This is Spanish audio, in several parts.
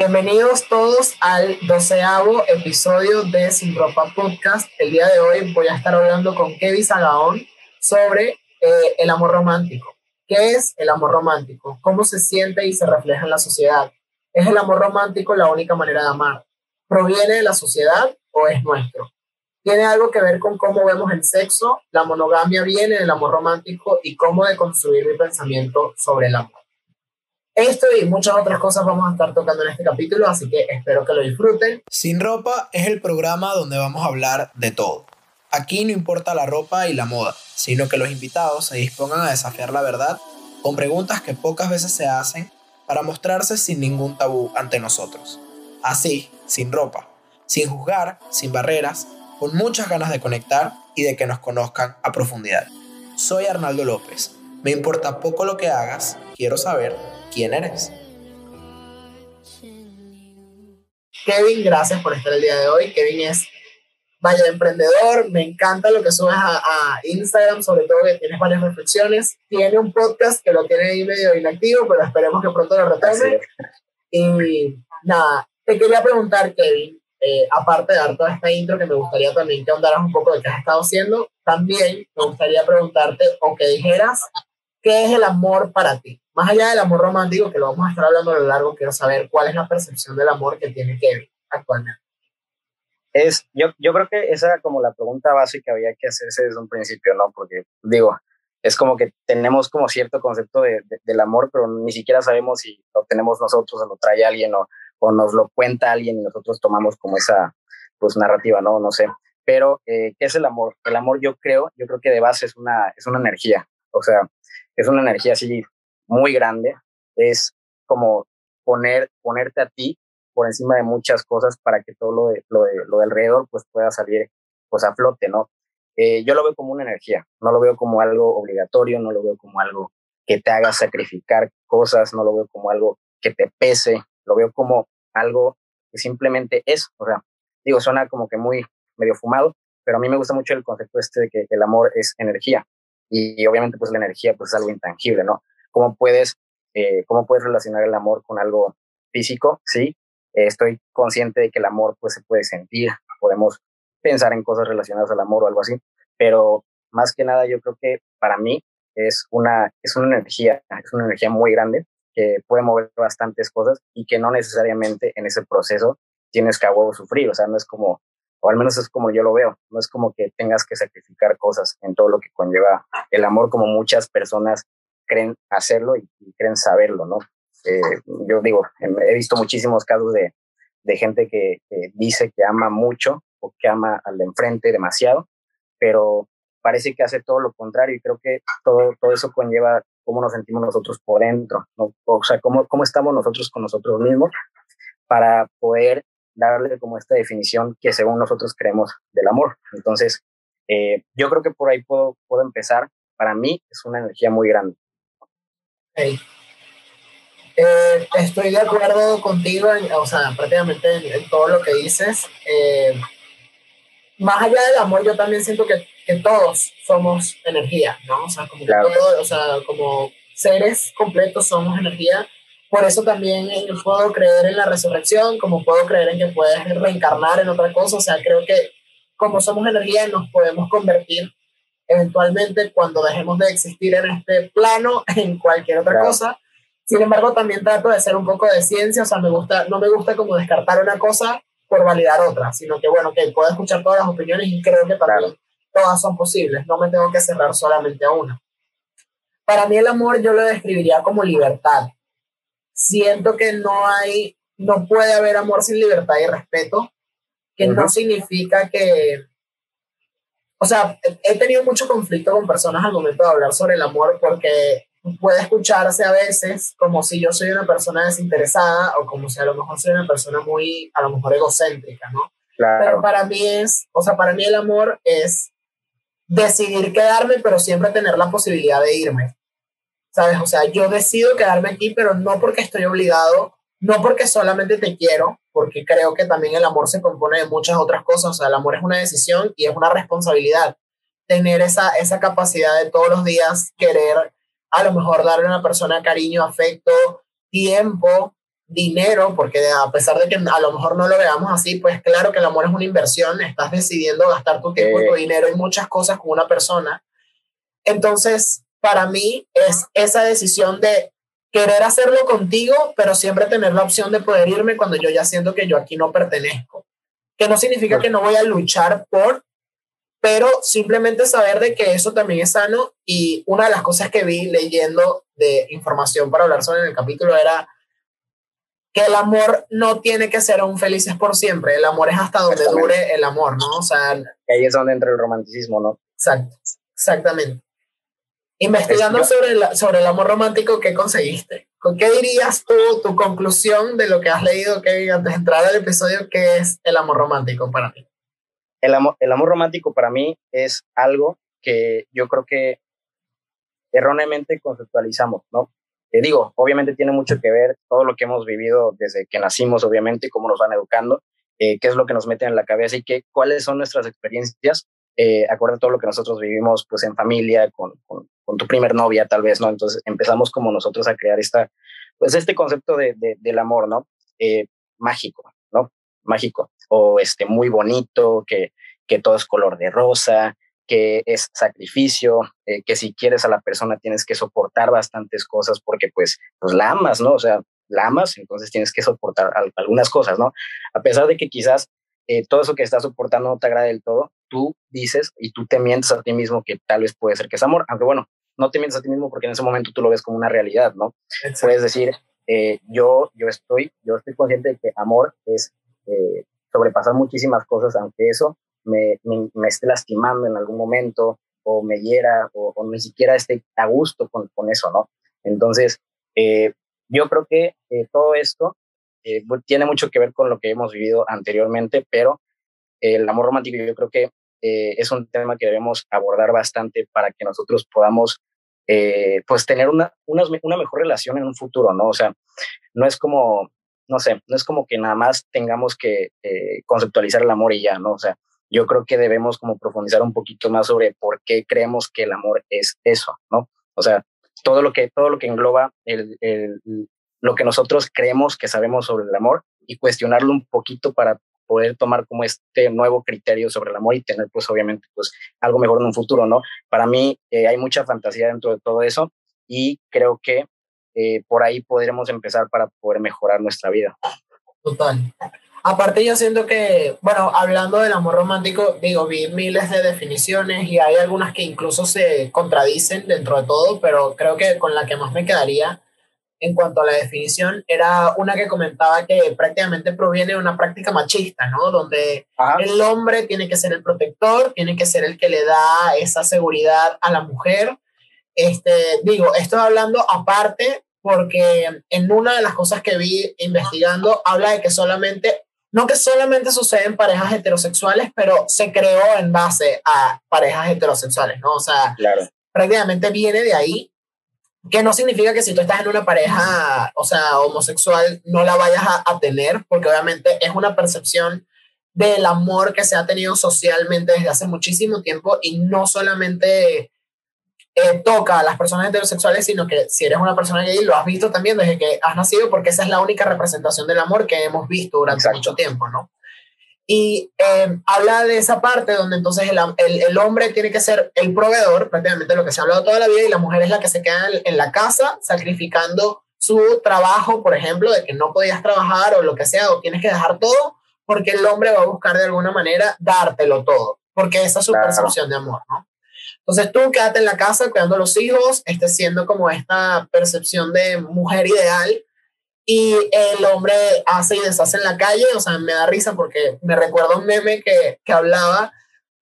Bienvenidos todos al doceavo episodio de Sin Ropa Podcast. El día de hoy voy a estar hablando con Kevin Sagaón sobre eh, el amor romántico. ¿Qué es el amor romántico? ¿Cómo se siente y se refleja en la sociedad? ¿Es el amor romántico la única manera de amar? ¿Proviene de la sociedad o es nuestro? Tiene algo que ver con cómo vemos el sexo, la monogamia viene del amor romántico y cómo deconstruir mi pensamiento sobre el amor. Esto y muchas otras cosas vamos a estar tocando en este capítulo, así que espero que lo disfruten. Sin ropa es el programa donde vamos a hablar de todo. Aquí no importa la ropa y la moda, sino que los invitados se dispongan a desafiar la verdad con preguntas que pocas veces se hacen para mostrarse sin ningún tabú ante nosotros. Así, sin ropa, sin juzgar, sin barreras, con muchas ganas de conectar y de que nos conozcan a profundidad. Soy Arnaldo López. Me importa poco lo que hagas, quiero saber quién eres. Kevin, gracias por estar el día de hoy. Kevin es vaya emprendedor, me encanta lo que subes a, Instagram, sobre todo que tienes varias reflexiones. Tiene un podcast que lo tiene ahí medio inactivo, pero esperemos que pronto lo retome. Y nada, te quería preguntar, Kevin, eh, aparte de dar toda esta intro, que me gustaría también que ahondaras un poco de qué has estado haciendo, también me gustaría preguntarte o que dijeras qué es el amor para ti. Más allá del amor romántico, que lo vamos a estar hablando a lo largo, quiero saber cuál es la percepción del amor que tiene Kevin actualmente. Es, yo, yo creo que esa era como la pregunta básica que había que hacerse desde un principio, ¿no? Porque digo, es como que tenemos como cierto concepto de, del amor, pero ni siquiera sabemos si lo tenemos nosotros o lo trae alguien o, o nos lo cuenta alguien y nosotros tomamos como esa pues narrativa, ¿no? No sé. Pero, eh, ¿qué es el amor? El amor yo creo, yo creo que de base es una, es una energía, o sea, es una energía así muy grande, es como poner, ponerte a ti por encima de muchas cosas para que todo lo de, lo de, lo de alrededor pues pueda salir pues a flote, ¿no? Eh, yo lo veo como una energía, no lo veo como algo obligatorio, no lo veo como algo que te haga sacrificar cosas, no lo veo como algo que te pese, lo veo como algo que simplemente es, o sea, digo, suena como que muy medio fumado, pero a mí me gusta mucho el concepto este de que el amor es energía y, obviamente pues la energía pues es algo intangible, ¿no? ¿Cómo puedes, eh, cómo puedes relacionar el amor con algo físico? Sí, estoy consciente de que el amor pues se puede sentir, podemos pensar en cosas relacionadas al amor o algo así, pero más que nada yo creo que para mí es una, es una energía, es una energía muy grande que puede mover bastantes cosas y que no necesariamente en ese proceso tienes que a huevo sufrir, o sea, no es como, o al menos es como yo lo veo, no es como que tengas que sacrificar cosas en todo lo que conlleva el amor como muchas personas creen hacerlo y, creen saberlo, ¿no? Eh, yo digo, he visto muchísimos casos de, de gente que, dice que ama mucho o que ama al enfrente demasiado, pero parece que hace todo lo contrario y creo que todo, todo eso conlleva cómo nos sentimos nosotros por dentro, ¿no? o sea, cómo, cómo estamos nosotros con nosotros mismos para poder darle como esta definición que según nosotros creemos del amor. Entonces, eh, yo creo que por ahí puedo, puedo empezar. Para mí es una energía muy grande. Eh, estoy de acuerdo contigo, o sea, prácticamente en, todo lo que dices. Eh, más allá del amor, yo también siento que, que todos somos energía, ¿no? O sea, como, o sea, como seres completos somos energía. Por eso también puedo creer en la resurrección, como puedo creer en que puedes reencarnar en otra cosa. O sea, creo que como somos energía nos podemos convertir eventualmente cuando dejemos de existir en este plano en cualquier otra cosa. Sin embargo, también trato de ser un poco de ciencia, o sea, me gusta, no me gusta como descartar una cosa por validar otra, sino que bueno, que puedo escuchar todas las opiniones y creo que para mí todas son posibles, no me tengo que cerrar solamente a una. Para mí el amor yo lo describiría como libertad. Siento que no hay, no puede haber amor sin libertad y respeto, que no significa que, o sea, he tenido mucho conflicto con personas al momento de hablar sobre el amor porque puede escucharse a veces como si yo soy una persona desinteresada o como si a lo mejor soy una persona muy, a lo mejor egocéntrica, ¿no? Claro. Pero para mí es, o sea, para mí el amor es decidir quedarme, pero siempre tener la posibilidad de irme. ¿Sabes? O sea, yo decido quedarme aquí, pero no porque estoy obligado, no porque solamente te quiero, porque creo que también el amor se compone de muchas otras cosas. O sea, el amor es una decisión y es una responsabilidad. Tener esa, esa capacidad de todos los días querer a lo mejor darle a una persona cariño, afecto, tiempo, dinero, porque a pesar de que a lo mejor no lo veamos así, pues claro que el amor es una inversión, estás decidiendo gastar tu tiempo y tu dinero en muchas cosas con una persona. Entonces, para mí es esa decisión de querer hacerlo contigo, pero siempre tener la opción de poder irme cuando yo ya siento que yo aquí no pertenezco. Que no significa que no voy a luchar por, pero simplemente saber de que eso también es sano. Y una de las cosas que vi leyendo de información para hablar sobre el capítulo era que el amor no tiene que ser un felices por siempre, el amor es hasta donde dure el amor, ¿no? O sea, ahí es donde entra el romanticismo, ¿no? Exacto, exactamente. Investigando sobre, el, sobre el amor romántico, ¿qué conseguiste? ¿Con qué dirías tú, tu conclusión de lo que has leído, que antes de entrar al episodio, qué es el amor romántico para ti? El amor, el amor romántico para mí es algo que yo creo que erróneamente conceptualizamos, ¿no? Te digo, obviamente tiene mucho que ver todo lo que hemos vivido desde que nacimos, obviamente, cómo nos van educando, eh, qué es lo que nos meten en la cabeza y qué, cuáles son nuestras experiencias, eh, acorde a todo lo que nosotros vivimos pues en familia, con, con, tu primer novia tal vez, ¿no? Entonces empezamos como nosotros a crear esta, pues este concepto de, del amor, ¿no? Eh, mágico, ¿no? Mágico, o este muy bonito, que, que todo es color de rosa, que es sacrificio, eh, que si quieres a la persona tienes que soportar bastantes cosas porque pues, pues la amas, ¿no? O sea, la amas, entonces tienes que soportar algunas cosas, ¿no? A pesar de que quizás eh, todo eso que estás soportando no te agrade del todo, tú dices y tú te mientes a ti mismo que tal vez puede ser que es amor, aunque bueno, no te mientes a ti mismo porque en ese momento tú lo ves como una realidad, ¿no? Puedes decir, eh, yo, yo, estoy, yo estoy consciente de que amor es sobrepasar muchísimas cosas, aunque eso me, me, esté lastimando en algún momento o me hiera o, ni siquiera esté a gusto con, con eso, ¿no? Entonces, eh, yo creo que eh, todo esto eh, tiene mucho que ver con lo que hemos vivido anteriormente, pero el amor romántico yo creo que es un tema que debemos abordar bastante para que nosotros podamos pues tener una, una, una, mejor relación en un futuro, ¿no? O sea, no es como, no sé, no es como que nada más tengamos que conceptualizar el amor y ya, ¿no? O sea, yo creo que debemos como profundizar un poquito más sobre por qué creemos que el amor es eso, ¿no? O sea, todo lo que, todo lo que engloba el, el, lo que nosotros creemos que sabemos sobre el amor y cuestionarlo un poquito para poder tomar como este nuevo criterio sobre el amor y tener pues obviamente pues algo mejor en un futuro, ¿no? Para mí eh, hay mucha fantasía dentro de todo eso y creo que eh, por ahí podremos empezar para poder mejorar nuestra vida. Total. Aparte yo siento que, bueno, hablando del amor romántico, digo, vi miles de definiciones y hay algunas que incluso se contradicen dentro de todo, pero creo que con la que más me quedaría en cuanto a la definición era una que comentaba que prácticamente proviene de una práctica machista, ¿no? Donde el hombre tiene que ser el protector, tiene que ser el que le da esa seguridad a la mujer. Este, digo, estoy hablando aparte porque en una de las cosas que vi investigando habla de que solamente no que solamente sucede en parejas heterosexuales, pero se creó en base a parejas heterosexuales, ¿no? O sea, prácticamente viene de ahí, que no significa que si tú estás en una pareja, o sea, homosexual, no la vayas a, a tener, porque obviamente es una percepción del amor que se ha tenido socialmente desde hace muchísimo tiempo y no solamente eh, toca a las personas heterosexuales, sino que si eres una persona gay lo has visto también desde que has nacido, porque esa es la única representación del amor que hemos visto durante mucho tiempo, ¿no? Y eh, habla de esa parte donde entonces el, el, el, hombre tiene que ser el proveedor, prácticamente lo que se ha hablado toda la vida, y la mujer es la que se queda en, en la casa sacrificando su trabajo, por ejemplo, de que no podías trabajar o lo que sea, o tienes que dejar todo, porque el hombre va a buscar de alguna manera dártelo todo, porque esa es su percepción de amor, ¿no? Entonces tú quédate en la casa cuidando a los hijos, esté siendo como esta percepción de mujer ideal y el hombre hace y deshace en la calle, o sea, me da risa porque me recuerda un meme que, que hablaba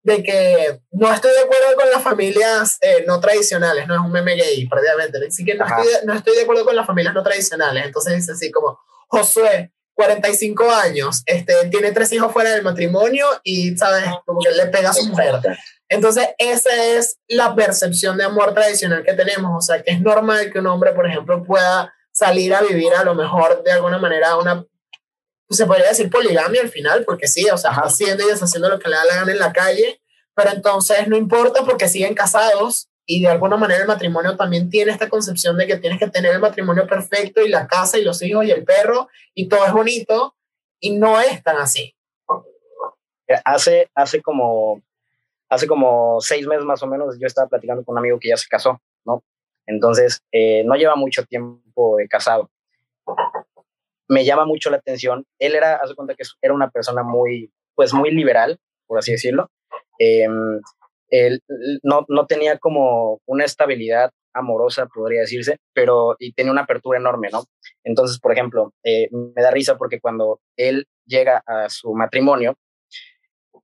de que no estoy de acuerdo con las familias eh, no tradicionales, no es un meme gay, prácticamente, así que no estoy, no estoy de acuerdo con las familias no tradicionales, entonces dice así como, Josué, 45 años, este, tiene tres hijos fuera del matrimonio y, ¿sabes? Como que le pega a su mujer. Entonces, esa es la percepción de amor tradicional que tenemos. O sea, que es normal que un hombre, por ejemplo, pueda salir a vivir a lo mejor de alguna manera una, se podría decir poligamia al final, porque sí, o sea, haciendo y deshaciendo lo que le da la gana en la calle, pero entonces no importa porque siguen casados y de alguna manera el matrimonio también tiene esta concepción de que tienes que tener el matrimonio perfecto y la casa y los hijos y el perro y todo es bonito y no es tan así. Hace, hace como hace como seis meses más o menos yo estaba platicando con un amigo que ya se casó, ¿no? Entonces, eh, no lleva mucho tiempo de casado. Me llama mucho la atención. Él era, hace cuenta que era una persona muy, pues muy liberal, por así decirlo. Em, él no, no tenía como una estabilidad amorosa, podría decirse, pero y tenía una apertura enorme, ¿no? Entonces, por ejemplo, eh, me da risa porque cuando él llega a su matrimonio,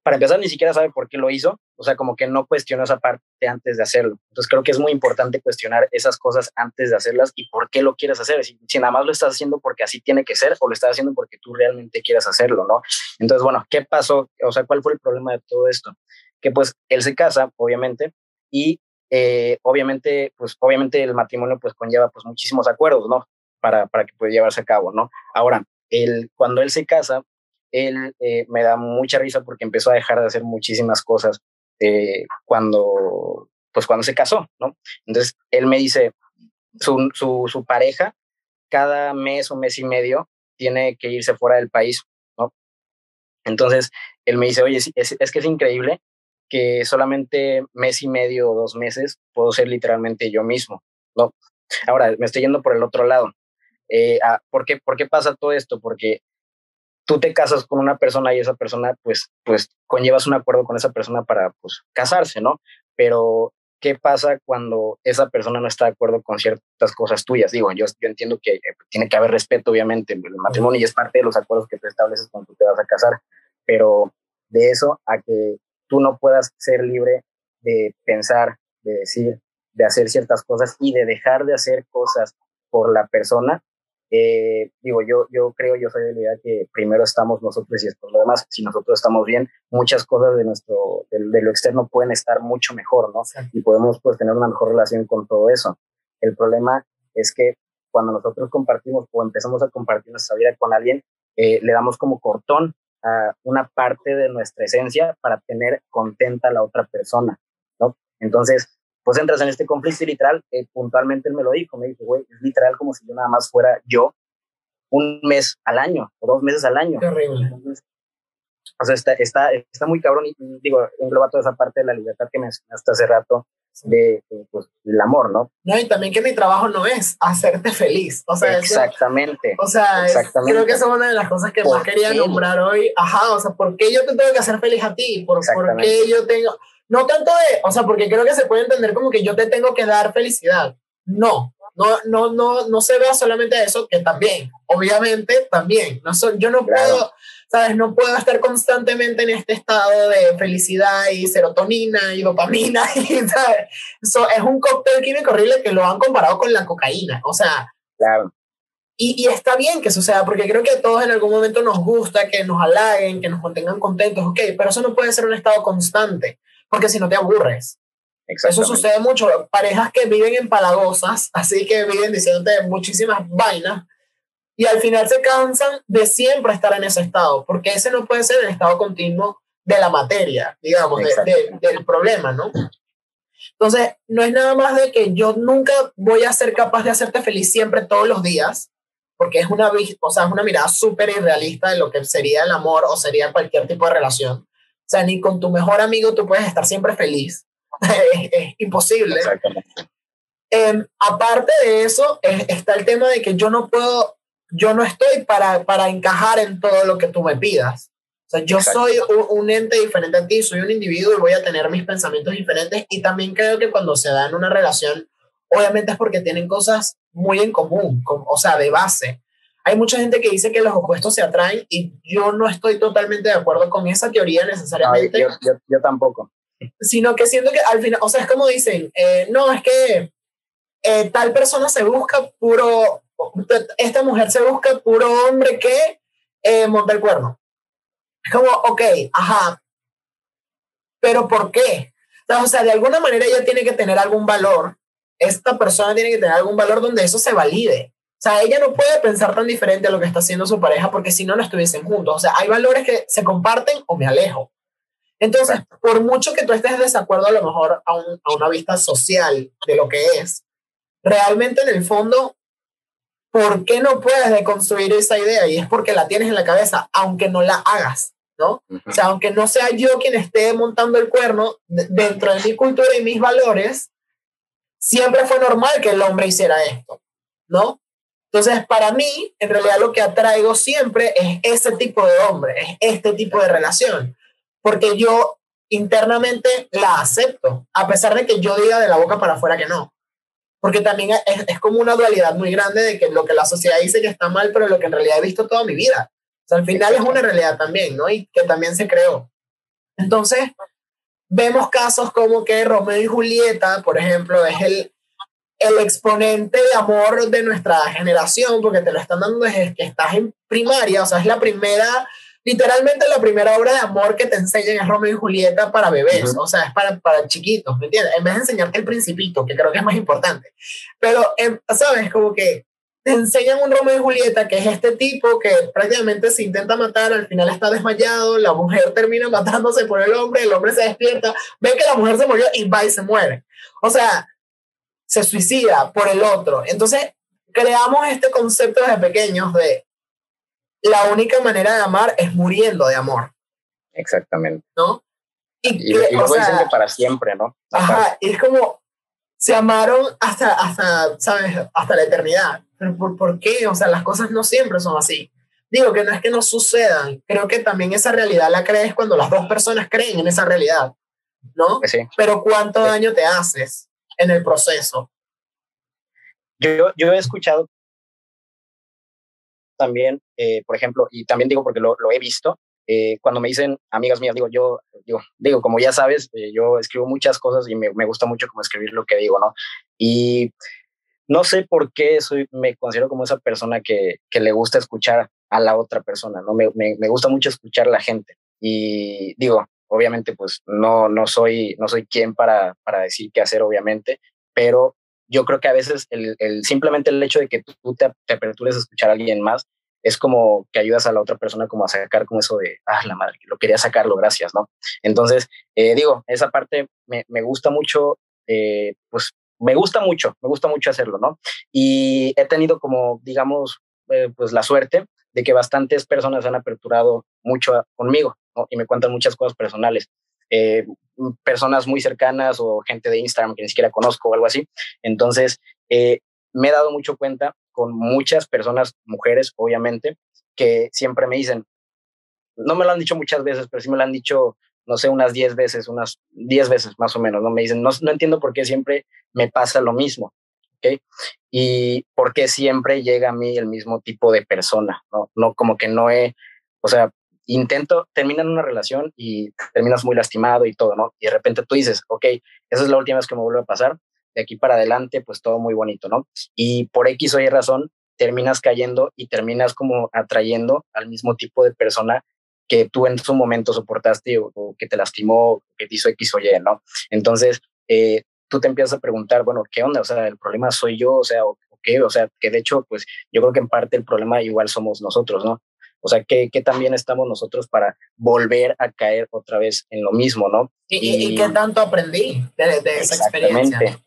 para empezar, ni siquiera sabe por qué lo hizo, o sea, como que no cuestionó esa parte antes de hacerlo. Entonces, creo que es muy importante cuestionar esas cosas antes de hacerlas y por qué lo quieres hacer. Si, nada más lo estás haciendo porque así tiene que ser o lo estás haciendo porque tú realmente quieres hacerlo, ¿no? Entonces, bueno, ¿qué pasó? O sea, ¿cuál fue el problema de todo esto? Que pues él se casa, obviamente, y eh, obviamente, pues obviamente el matrimonio pues conlleva pues muchísimos acuerdos, ¿no? Para, para que pueda llevarse a cabo, ¿no? Ahora, él, cuando él se casa, él eh, me da mucha risa porque empezó a dejar de hacer muchísimas cosas eh, cuando, pues cuando se casó, ¿no? Entonces, él me dice, su, su, pareja cada mes o mes y medio tiene que irse fuera del país, ¿no? Entonces, él me dice, oye, es, es, que es increíble que solamente mes y medio o dos meses puedo ser literalmente yo mismo, ¿no? Ahora, me estoy yendo por el otro lado. Eh, ah, ¿por, qué, ¿Por qué pasa todo esto? Porque tú te casas con una persona y esa persona, pues, pues conllevas un acuerdo con esa persona para, pues, casarse, ¿no? Pero, ¿qué pasa cuando esa persona no está de acuerdo con ciertas cosas tuyas? Digo, yo, yo entiendo que eh, tiene que haber respeto, obviamente, el matrimonio y es parte de los acuerdos que tú estableces cuando tú te vas a casar, pero de eso a que tú no puedas ser libre de pensar, de decir, de hacer ciertas cosas y de dejar de hacer cosas por la persona, eh, digo, yo, yo creo, yo soy de la idea que primero estamos nosotros y después lo demás. Si nosotros estamos bien, muchas cosas de, nuestro, de, lo externo pueden estar mucho mejor, ¿no? Y podemos pues tener una mejor relación con todo eso. El problema es que cuando nosotros compartimos o empezamos a compartir nuestra vida con alguien, eh, le damos como cortón a una parte de nuestra esencia para tener contenta a la otra persona, ¿no? Entonces, pues entras en este conflicto y literal, eh, puntualmente él me lo dijo, me dijo, güey, es literal como si yo nada más fuera yo un mes al año o dos meses al año. Terrible. o sea, está, está, está muy cabrón y, digo, engloba toda esa parte de la libertad que mencionaste hace rato de, pues, el amor, ¿no? No, y también que mi trabajo no es hacerte feliz. O sea, exactamente. o sea, creo que esa es una de las cosas que más quería nombrar hoy. Ajá, o sea, ¿por qué yo te tengo que hacer feliz a ti? ¿Por, ¿por qué yo tengo...? No tanto de, o sea, porque creo que se puede entender como que yo te tengo que dar felicidad. No, no, no, no, no se vea solamente eso, que también, obviamente también. No yo no puedo, ¿sabes? No puedo estar constantemente en este estado de felicidad y serotonina y dopamina. Y, ¿sabes? Eso es un cóctel químico horrible que lo han comparado con la cocaína. O sea, claro. Y, y, está bien que suceda, porque creo que a todos en algún momento nos gusta que nos halaguen, que nos mantengan contentos, ok, pero eso no puede ser un estado constante porque si no te aburres. Eso sucede mucho. Parejas que viven en palagosas, así que viven diciéndote muchísimas vainas, y al final se cansan de siempre estar en ese estado, porque ese no puede ser el estado continuo de la materia, digamos, del problema, ¿no? Entonces, no es nada más de que yo nunca voy a ser capaz de hacerte feliz siempre todos los días, porque es una, o sea, es una mirada súper irrealista de lo que sería el amor o sería cualquier tipo de relación. Sea, ni con tu mejor amigo tú puedes estar siempre feliz. es, imposible. Eh, aparte de eso, está el tema de que yo no puedo, yo no estoy para, para encajar en todo lo que tú me pidas. O sea, yo soy un, un, ente diferente a ti, soy un individuo y voy a tener mis pensamientos diferentes. Y también creo que cuando se da en una relación, obviamente es porque tienen cosas muy en común, o sea, de base hay mucha gente que dice que los opuestos se atraen y yo no estoy totalmente de acuerdo con esa teoría necesariamente. yo, yo, tampoco. Sino que siento que al final, o sea, es como dicen, eh, no, es que eh, tal persona se busca puro, esta mujer se busca puro hombre que eh, monta el cuerno. Es como, ok, ajá, pero ¿por qué? O sea, de alguna manera ella tiene que tener algún valor, esta persona tiene que tener algún valor donde eso se valide. O sea, ella no puede pensar tan diferente a lo que está haciendo su pareja porque si no, no estuviesen juntos. O sea, hay valores que se comparten o me alejo. Entonces, por mucho que tú estés de desacuerdo a lo mejor a, a una vista social de lo que es, realmente en el fondo, ¿por qué no puedes deconstruir esa idea? Y es porque la tienes en la cabeza, aunque no la hagas, ¿no? O sea, aunque no sea yo quien esté montando el cuerno, dentro de mi cultura y mis valores, siempre fue normal que el hombre hiciera esto, ¿no? Entonces, para mí, en realidad lo que atraigo siempre es ese tipo de hombre, es este tipo de relación, porque yo internamente la acepto, a pesar de que yo diga de la boca para afuera que no. Porque también es, es como una dualidad muy grande de que lo que la sociedad dice que está mal, pero lo que en realidad he visto toda mi vida. O sea, al final es una realidad también, ¿no? Y que también se creó. Entonces, vemos casos como que Romeo y Julieta, por ejemplo, es el, el exponente de amor de nuestra generación, porque te lo están dando desde que estás en primaria, o sea, es la primera, literalmente la primera obra de amor que te enseñan es Romeo y Julieta para bebés, o sea, es para, para chiquitos, ¿me entiendes? En vez de enseñarte el principito, que creo que es más importante. Pero, em, ¿sabes? Como que te enseñan un Romeo y Julieta, que es este tipo que prácticamente se intenta matar, al final está desmayado, la mujer termina matándose por el hombre, el hombre se despierta, ve que la mujer se murió y va y se muere. O sea, se suicida por el otro. Entonces, creamos este concepto desde pequeños de la única manera de amar es muriendo de amor. Exactamente. ¿No? Y, y, y luego dicen que para siempre, ¿no? Ajá, y es como, se amaron hasta, hasta, ¿sabes? Hasta la eternidad. ¿Pero por, por qué? O sea, las cosas no siempre son así. Digo que no es que no sucedan, creo que también esa realidad la crees cuando las dos personas creen en esa realidad, ¿no? Sí. Pero ¿cuánto daño te haces? En el proceso. Yo, yo he escuchado también, eh, por ejemplo, y también digo porque lo, lo he visto, eh, cuando me dicen amigas mías, digo, yo, digo, digo como ya sabes, eh, yo escribo muchas cosas y me, me, gusta mucho como escribir lo que digo, ¿no? Y no sé por qué soy, me considero como esa persona que, que le gusta escuchar a la otra persona, ¿no? Me, me, me gusta mucho escuchar a la gente. Y digo, obviamente pues no, no, soy, no soy quien para, para decir qué hacer, obviamente, pero yo creo que a veces el, simplemente el hecho de que tú te, te, apertures a escuchar a alguien más es como que ayudas a la otra persona como a sacar como eso de, ah, la madre, lo quería sacarlo, gracias, ¿no? Entonces, eh, digo, esa parte me, me gusta mucho, eh, pues me gusta mucho, me gusta mucho hacerlo, ¿no? Y he tenido como, digamos, eh, pues la suerte de que bastantes personas han aperturado mucho conmigo ¿no? y me cuentan muchas cosas personales. Eh, personas muy cercanas o gente de Instagram que ni siquiera conozco o algo así. Entonces, eh, me he dado mucho cuenta con muchas personas, mujeres, obviamente, que siempre me dicen, no me lo han dicho muchas veces, pero sí me lo han dicho, no sé, unas 10 veces, unas 10 veces más o menos, ¿no? Me dicen, no, no entiendo por qué siempre me pasa lo mismo. ¿ok? Y por qué siempre llega a mí el mismo tipo de persona, ¿no? No, como que no he, o sea, intento, terminan una relación y terminas muy lastimado y todo, ¿no? Y de repente tú dices, ok, esa es la última vez que me vuelve a pasar, de aquí para adelante, pues todo muy bonito, ¿no? Y por X o Y razón, terminas cayendo y terminas como atrayendo al mismo tipo de persona que tú en su momento soportaste o, que te lastimó, que te hizo X o Y, ¿no? Entonces, eh, tú te empiezas a preguntar, bueno, ¿qué onda? O sea, el problema soy yo, o sea, o, qué? O sea, que de hecho, pues yo creo que en parte el problema igual somos nosotros, ¿no? O sea, que, que también estamos nosotros para volver a caer otra vez en lo mismo, ¿no? ¿Y, y, y qué tanto aprendí de, de esa experiencia?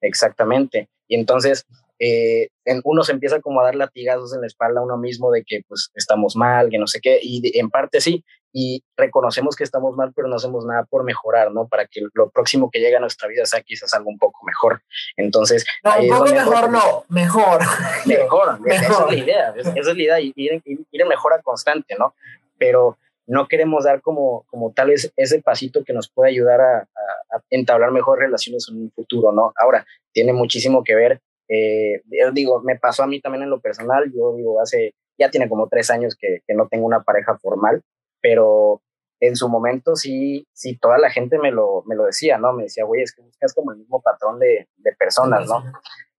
Exactamente. Y entonces, eh, en, uno se empieza como a dar latigazos en la espalda a uno mismo de que pues estamos mal, que no sé qué, y de, en parte sí, y reconocemos que estamos mal, pero no hacemos nada por mejorar, ¿no? Para que lo próximo que llega a nuestra vida sea quizás algo un poco mejor. Entonces... No, un poco mejor no, mejor. Mejor, mejor. Esa es la idea, esa es la idea, ir, ir, ir en mejora constante, ¿no? Pero no queremos dar como, como tal vez ese pasito que nos puede ayudar a, a, a entablar mejores relaciones en un futuro, ¿no? Ahora, tiene muchísimo que ver eh, yo digo, me pasó a mí también en lo personal, yo digo, hace, ya tiene como tres años que, que no tengo una pareja formal, pero en su momento sí, sí, toda la gente me lo, me lo decía, ¿no? Me decía, güey, es que buscas como el mismo patrón de, de personas, ¿no?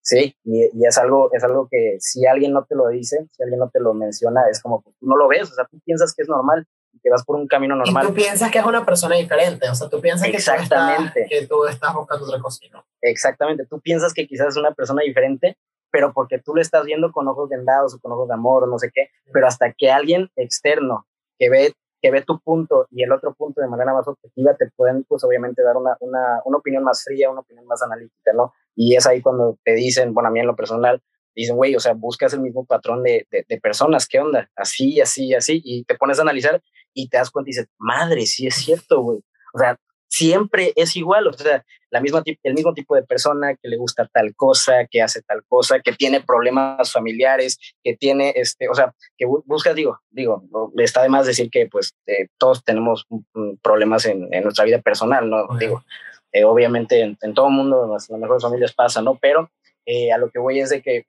Sí, y, y, es, algo, es algo que si alguien no te lo dice, si alguien no te lo menciona, es como que tú no lo ves, o sea, tú piensas que es normal, que vas por un camino normal. Y tú piensas que es una persona diferente, o sea, tú piensas Exactamente. Que, tú estás, que tú estás buscando otra cosa, ¿no? Exactamente, tú piensas que quizás es una persona diferente, pero porque tú lo estás viendo con ojos vendados o con ojos de amor o no sé qué, pero hasta que alguien externo que ve que ve tu punto y el otro punto de manera más objetiva, te pueden, pues obviamente, dar una, una, una opinión más fría, una opinión más analítica, ¿no? Y es ahí cuando te dicen, bueno, a mí en lo personal, dicen, güey, o sea, buscas el mismo patrón de, de, de, personas, ¿qué onda? Así, así, así, y te pones a analizar y te das cuenta y dices, madre, sí es cierto, güey. O sea, siempre es igual, o sea, la misma, el mismo tipo de persona que le gusta tal cosa, que hace tal cosa, que tiene problemas familiares, que tiene, este, o sea, que busca, digo, digo, está de más decir que pues eh, todos tenemos problemas en, en, nuestra vida personal, ¿no? Digo, eh, obviamente en, en, todo mundo, en las mejores familias pasa, ¿no? Pero eh, a lo que voy es de que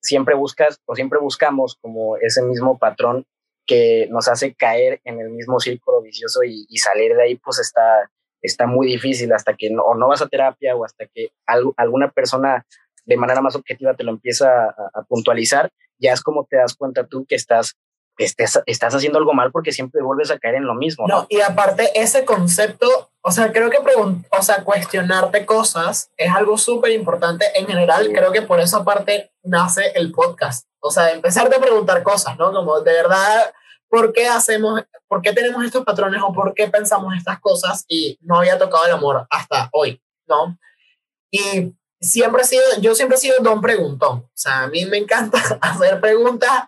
siempre buscas o siempre buscamos como ese mismo patrón que nos hace caer en el mismo círculo vicioso y, y salir de ahí pues está, está muy difícil hasta que no, o no vas a terapia o hasta que algo, alguna persona de manera más objetiva te lo empieza a, a, puntualizar, ya es como te das cuenta tú que estás, estás, estás haciendo algo mal porque siempre vuelves a caer en lo mismo. No, ¿no? y aparte ese concepto, o sea, creo que o sea, cuestionarte cosas es algo súper importante en general, sí. creo que por esa parte nace el podcast, o sea, empezarte a preguntar cosas, ¿no? Como de verdad por qué hacemos, por qué tenemos estos patrones o por qué pensamos estas cosas y no había tocado el amor hasta hoy, ¿no? Y siempre he sido, yo siempre he sido don preguntón, o sea, a mí me encanta hacer preguntas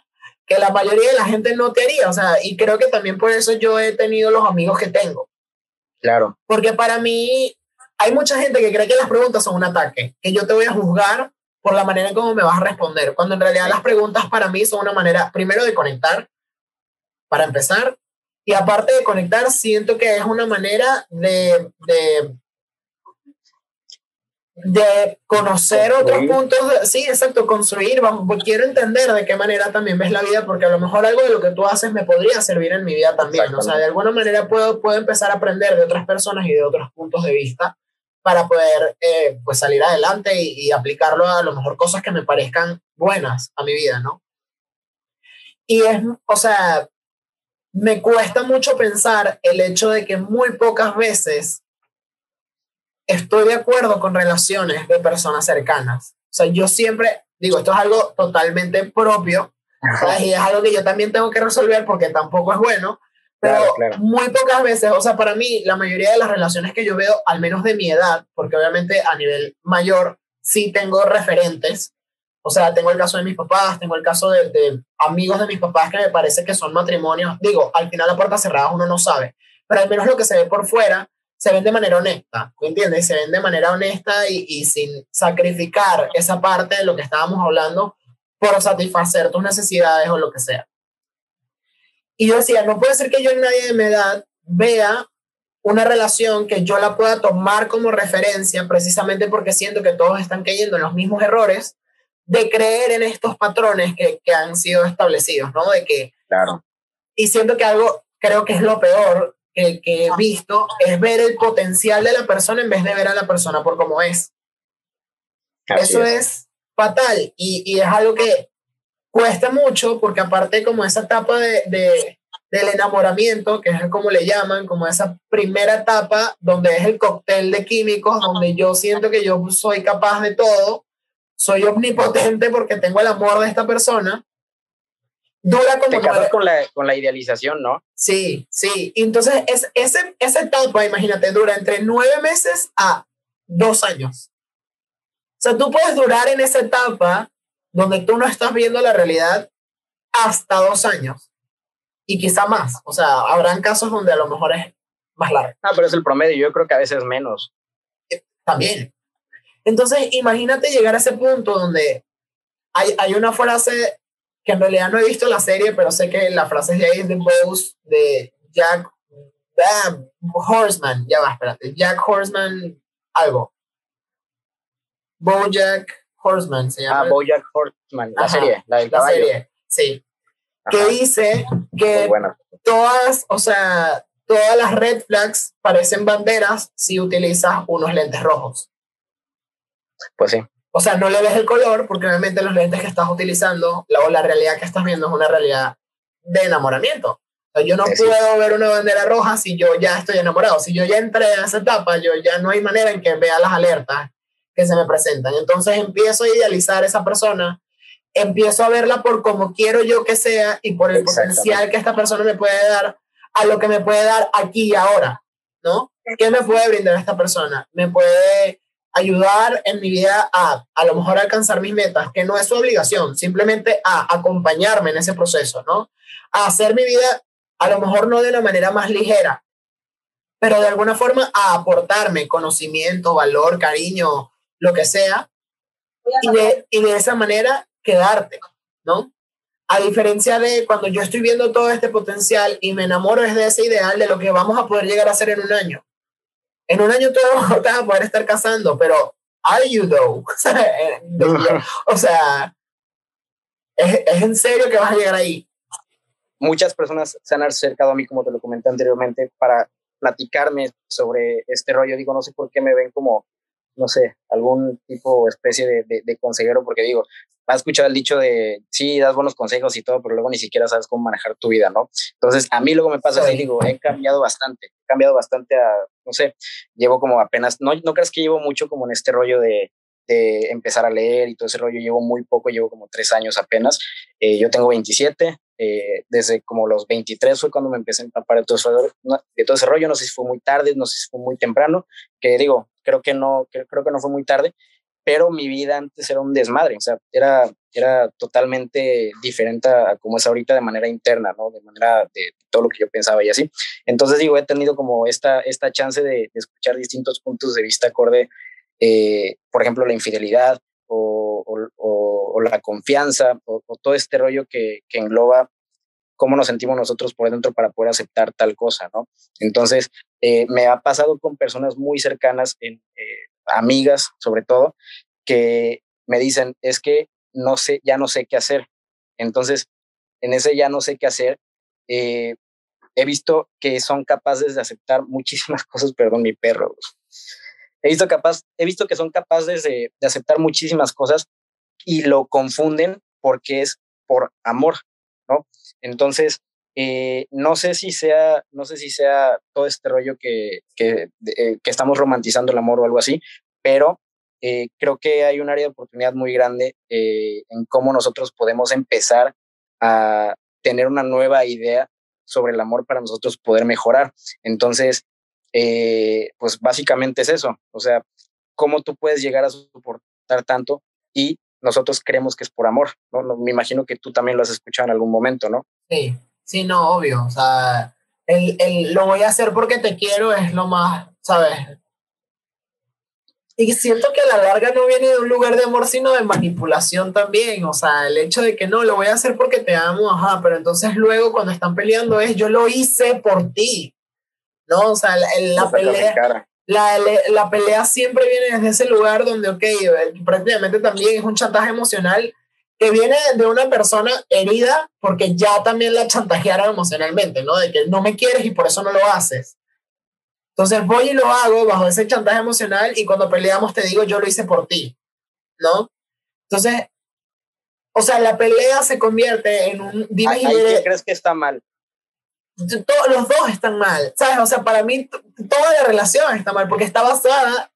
que la mayoría de la gente no te haría, o sea, y creo que también por eso yo he tenido los amigos que tengo. Claro. Porque para mí hay mucha gente que cree que las preguntas son un ataque, que yo te voy a juzgar por la manera en cómo me vas a responder, cuando en realidad las preguntas para mí son una manera, primero, de conectar, para empezar. Y aparte de conectar, siento que es una manera de, de, de conocer construir. otros puntos. De, sí, exacto, construir. Vamos, quiero entender de qué manera también ves la vida, porque a lo mejor algo de lo que tú haces me podría servir en mi vida también. O sea, de alguna manera puedo, puedo empezar a aprender de otras personas y de otros puntos de vista para poder eh, pues salir adelante y, y aplicarlo a, a lo mejor cosas que me parezcan buenas a mi vida, ¿no? Y es, o sea, me cuesta mucho pensar el hecho de que muy pocas veces estoy de acuerdo con relaciones de personas cercanas. O sea, yo siempre digo, esto es algo totalmente propio ¿sabes? y es algo que yo también tengo que resolver porque tampoco es bueno, pero claro, claro. muy pocas veces, o sea, para mí la mayoría de las relaciones que yo veo, al menos de mi edad, porque obviamente a nivel mayor sí tengo referentes, o sea, tengo el caso de mis papás, tengo el caso de, de, amigos de mis papás que me parece que son matrimonios. Digo, al final la puerta cerrada uno no sabe, pero al menos lo que se ve por fuera se ven de manera honesta, ¿me entiendes? Se ven de manera honesta y, y sin sacrificar esa parte de lo que estábamos hablando por satisfacer tus necesidades o lo que sea. Y yo decía, no puede ser que yo en nadie de mi edad vea una relación que yo la pueda tomar como referencia precisamente porque siento que todos están cayendo en los mismos errores de creer en estos patrones que, que, han sido establecidos, ¿no? De que... Claro. Y siento que algo, creo que es lo peor que, que he visto, es ver el potencial de la persona en vez de ver a la persona por cómo es. Así Eso es. es fatal y, y, es algo que cuesta mucho porque aparte como esa etapa de, de, del enamoramiento, que es como le llaman, como esa primera etapa donde es el cóctel de químicos, donde yo siento que yo soy capaz de todo, soy omnipotente porque tengo el amor de esta persona. Dura como Te casas con la, con la idealización, ¿no? Sí, sí. Entonces, es, ese, esa etapa, imagínate, dura entre nueve meses a dos años. O sea, tú puedes durar en esa etapa donde tú no estás viendo la realidad hasta dos años. Y quizá más. O sea, habrán casos donde a lo mejor es más largo. Ah, pero es el promedio. Yo creo que a veces menos. También. Entonces, imagínate llegar a ese punto donde hay, hay una frase que en realidad no he visto la serie, pero sé que la frase de ahí es de Bose, de Jack ah, Horseman, ya va, espérate, Jack Horseman, algo. Bojack Horseman se llama. Ah, Bojack Horseman, la Ajá, serie, la del caballo. serie, sí. Ajá. Que dice que todas, o sea, todas las red flags parecen banderas si utilizas unos lentes rojos. Pues sí. O sea, no le ves el color porque obviamente los lentes que estás utilizando la, o la realidad que estás viendo es una realidad de enamoramiento. O sea, yo no sí, puedo ver una bandera roja si yo ya estoy enamorado. Si yo ya entré a esa etapa, yo ya no hay manera en que vea las alertas que se me presentan. Entonces empiezo a idealizar a esa persona, empiezo a verla por como quiero yo que sea y por el potencial que esta persona me puede dar, a lo que me puede dar aquí y ahora, ¿no? ¿Qué me puede brindar esta persona? Me puede ayudar en mi vida a a lo mejor alcanzar mis metas, que no es su obligación, simplemente a acompañarme en ese proceso, ¿no? A hacer mi vida a lo mejor no de una manera más ligera, pero de alguna forma a aportarme conocimiento, valor, cariño, lo que sea, y de, y de esa manera quedarte, ¿no? A diferencia de cuando yo estoy viendo todo este potencial y me enamoro desde ese ideal de lo que vamos a poder llegar a hacer en un año. En un año todos vas a poder estar casando, pero are you though? o sea, ¿es, ¿es en serio que vas a llegar ahí? Muchas personas se han acercado a mí, como te lo comenté anteriormente, para platicarme sobre este rollo. Digo, no sé por qué me ven como no sé, algún tipo, especie de, de, consejero, porque digo, has escuchado el dicho de, sí, das buenos consejos y todo, pero luego ni siquiera sabes cómo manejar tu vida, ¿no? Entonces, a mí luego me pasa así, digo, he cambiado bastante, he cambiado bastante a, no sé, llevo como apenas, no, no creas que llevo mucho como en este rollo de, de empezar a leer y todo ese rollo, llevo muy poco, llevo como tres años apenas, eh, yo tengo 27, eh, desde como los 23 fue cuando me empecé a empapar de de todo ese rollo, no sé si fue muy tarde, no sé si fue muy temprano, que digo, creo que no, creo, que no fue muy tarde, pero mi vida antes era un desmadre, o sea, era, era totalmente diferente a, como es ahorita de manera interna, ¿no? De manera de, todo lo que yo pensaba y así. Entonces digo, he tenido como esta, esta chance de, escuchar distintos puntos de vista acorde, eh, por ejemplo, la infidelidad o, o, la confianza o, todo este rollo que, que engloba cómo nos sentimos nosotros por dentro para poder aceptar tal cosa, ¿no? Entonces, eh, me ha pasado con personas muy cercanas, eh, amigas sobre todo, que me dicen, es que no sé, ya no sé qué hacer. Entonces, en ese ya no sé qué hacer, eh, he visto que son capaces de aceptar muchísimas cosas, perdón, mi perro. He visto, capaz, he visto que son capaces de, de aceptar muchísimas cosas y lo confunden porque es por amor, ¿no? Entonces, eh, no sé si sea, no sé si sea todo este rollo que, que, eh, estamos romantizando el amor o algo así, pero eh, creo que hay un área de oportunidad muy grande en cómo nosotros podemos empezar a tener una nueva idea sobre el amor para nosotros poder mejorar. Entonces, pues básicamente es eso, o sea, cómo tú puedes llegar a soportar tanto y nosotros creemos que es por amor, ¿no? Me imagino que tú también lo has escuchado en algún momento, ¿no? Sí, sí, no, obvio. O sea, el, el, lo voy a hacer porque te quiero es lo más, ¿sabes? Y siento que a la larga no viene de un lugar de amor, sino de manipulación también. O sea, el hecho de que no, lo voy a hacer porque te amo, ajá, pero entonces luego cuando están peleando es yo lo hice por ti. ¿No? O sea, la, la pelea la, la, pelea siempre viene desde ese lugar donde, ok, prácticamente también es un chantaje emocional que viene de una persona herida porque ya también la chantajearon emocionalmente, ¿no? De que no me quieres y por eso no lo haces. Entonces voy y lo hago bajo ese chantaje emocional y cuando peleamos te digo yo lo hice por ti, ¿no? Entonces, o sea, la pelea se convierte en un... Dime ¿Qué crees que está mal? todos los dos están mal, ¿sabes? O sea, para mí toda la relación está mal porque está basada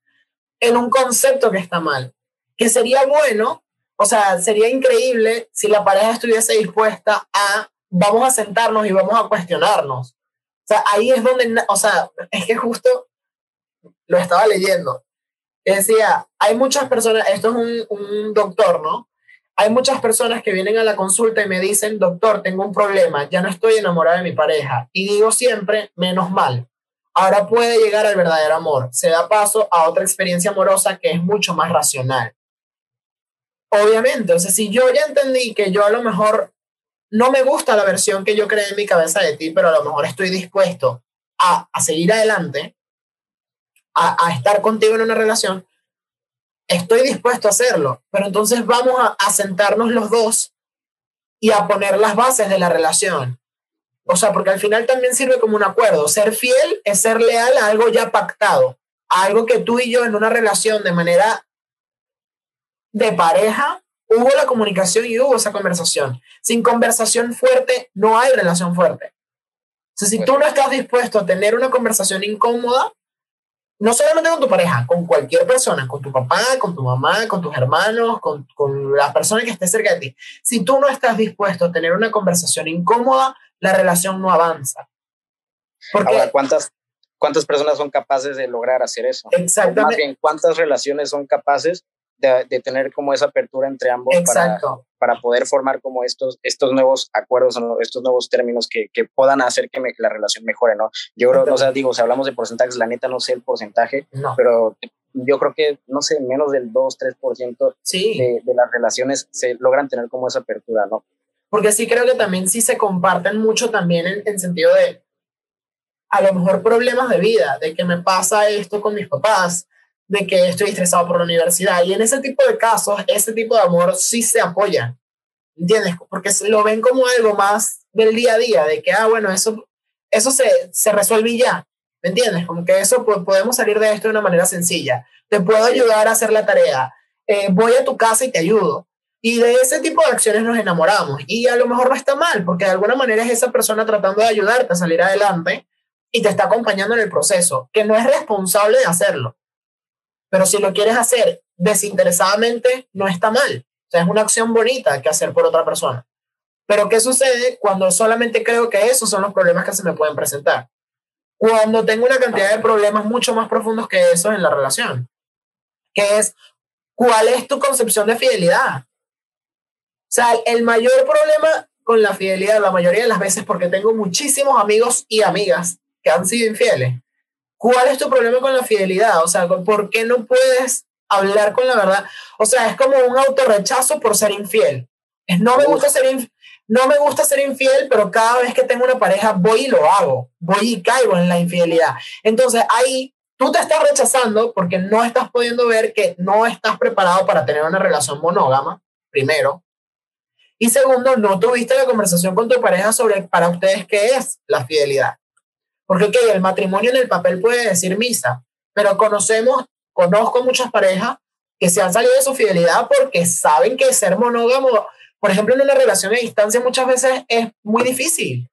en un concepto que está mal, que sería bueno, o sea, sería increíble si la pareja estuviese dispuesta a, vamos a sentarnos y vamos a cuestionarnos. O sea, ahí es donde, o sea, es que justo lo estaba leyendo. Decía, hay muchas personas, esto es un, un doctor, ¿no? Hay muchas personas que vienen a la consulta y me dicen, doctor, tengo un problema, ya no estoy enamorada de mi pareja. Y digo siempre, menos mal. Ahora puede llegar al verdadero amor. Se da paso a otra experiencia amorosa que es mucho más racional. Obviamente, o sea, si yo ya entendí que yo a lo mejor no me gusta la versión que yo creé en mi cabeza de ti, pero a lo mejor estoy dispuesto a, a seguir adelante, a, a estar contigo en una relación, estoy dispuesto a hacerlo, pero entonces vamos a, sentarnos los dos y a poner las bases de la relación. O sea, porque al final también sirve como un acuerdo. Ser fiel es ser leal a algo ya pactado, a algo que tú y yo en una relación de manera de pareja, hubo la comunicación y hubo esa conversación. Sin conversación fuerte no hay relación fuerte. O sea, si tú no estás dispuesto a tener una conversación incómoda, no solamente con tu pareja, con cualquier persona, con tu papá, con tu mamá, con tus hermanos, con, con la persona que esté cerca de ti. Si tú no estás dispuesto a tener una conversación incómoda, la relación no avanza. Porque, Ahora, ¿cuántas, ¿cuántas personas son capaces de lograr hacer eso? Exactamente. Más bien, ¿cuántas relaciones son capaces de, tener como esa apertura entre ambos para, para, poder formar como estos, estos nuevos acuerdos, estos nuevos términos que, que puedan hacer que la relación mejore, ¿no? Yo creo, o sea, digo, si hablamos de porcentajes, la neta no sé el porcentaje, pero yo creo que, no sé, menos del 2, 3% sí. de, de las relaciones se logran tener como esa apertura, ¿no? Porque sí creo que también sí se comparten mucho también en, en sentido de, a lo mejor problemas de vida, de que me pasa esto con mis papás, de que estoy estresado por la universidad. Y en ese tipo de casos, ese tipo de amor sí se apoya, ¿entiendes? Porque lo ven como algo más del día a día, de que, ah, bueno, eso, eso se, se resuelve ya, ¿me entiendes? Como que eso podemos salir de esto de una manera sencilla. Te puedo ayudar a hacer la tarea. Eh, voy a tu casa y te ayudo. Y de ese tipo de acciones nos enamoramos. Y a lo mejor no está mal, porque de alguna manera es esa persona tratando de ayudarte a salir adelante y te está acompañando en el proceso, que no es responsable de hacerlo. Pero si lo quieres hacer desinteresadamente, no está mal. O sea, es una acción bonita que hacer por otra persona. Pero ¿qué sucede cuando solamente creo que esos son los problemas que se me pueden presentar? Cuando tengo una cantidad de problemas mucho más profundos que esos en la relación. Que es, ¿cuál es tu concepción de fidelidad? O sea, el mayor problema con la fidelidad, la mayoría de las veces, porque tengo muchísimos amigos y amigas que han sido infieles, ¿Cuál es tu problema con la fidelidad? O sea, ¿por qué no puedes hablar con la verdad? O sea, es como un autorrechazo por ser infiel. Es, no, me gusta ser no me gusta ser infiel, pero cada vez que tengo una pareja voy y lo hago, voy y caigo en la infidelidad. Entonces ahí tú te estás rechazando porque no estás pudiendo ver que no estás preparado para tener una relación monógama, primero. Y segundo, no tuviste la conversación con tu pareja sobre para ustedes qué es la fidelidad. Porque ¿qué? el matrimonio en el papel puede decir misa, pero conocemos, conozco muchas parejas que se han salido de su fidelidad porque saben que ser monógamo, por ejemplo, en una relación a distancia muchas veces es muy difícil.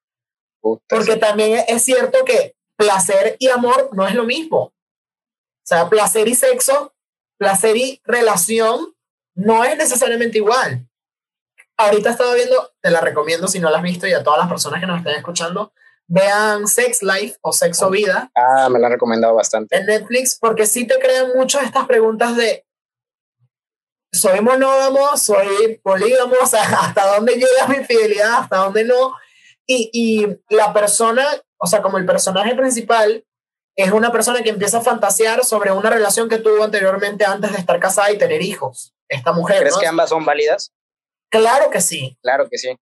porque también es cierto que placer y amor no es lo mismo. O sea, placer y sexo, placer y relación no es necesariamente igual. Ahorita estaba viendo, te la recomiendo si no la has visto y a todas las personas que nos estén escuchando, vean Sex Life o Sexo Vida. Ah, me la han recomendado bastante. En Netflix, porque sí te crean mucho estas preguntas de, ¿soy monógamo? ¿Soy polígamo? O sea, ¿hasta dónde llega mi fidelidad? ¿Hasta dónde no? Y, y la persona, o sea, como el personaje principal, es una persona que empieza a fantasear sobre una relación que tuvo anteriormente antes de estar casada y tener hijos. Esta mujer. ¿Crees que ambas son válidas? Claro que sí. Claro que sí.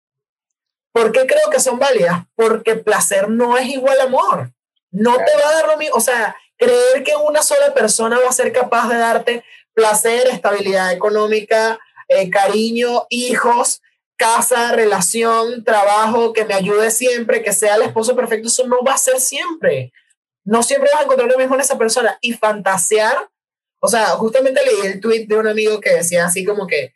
¿Por qué creo que son válidas? Porque placer no es igual a amor. No te va a dar lo mismo. O sea, creer que una sola persona va a ser capaz de darte placer, estabilidad económica, eh, cariño, hijos, casa, relación, trabajo, que me ayude siempre, que sea el esposo perfecto, eso no va a ser siempre. No siempre vas a encontrar lo mismo en esa persona. Y fantasear, o sea, justamente leí el tweet de un amigo que decía así como que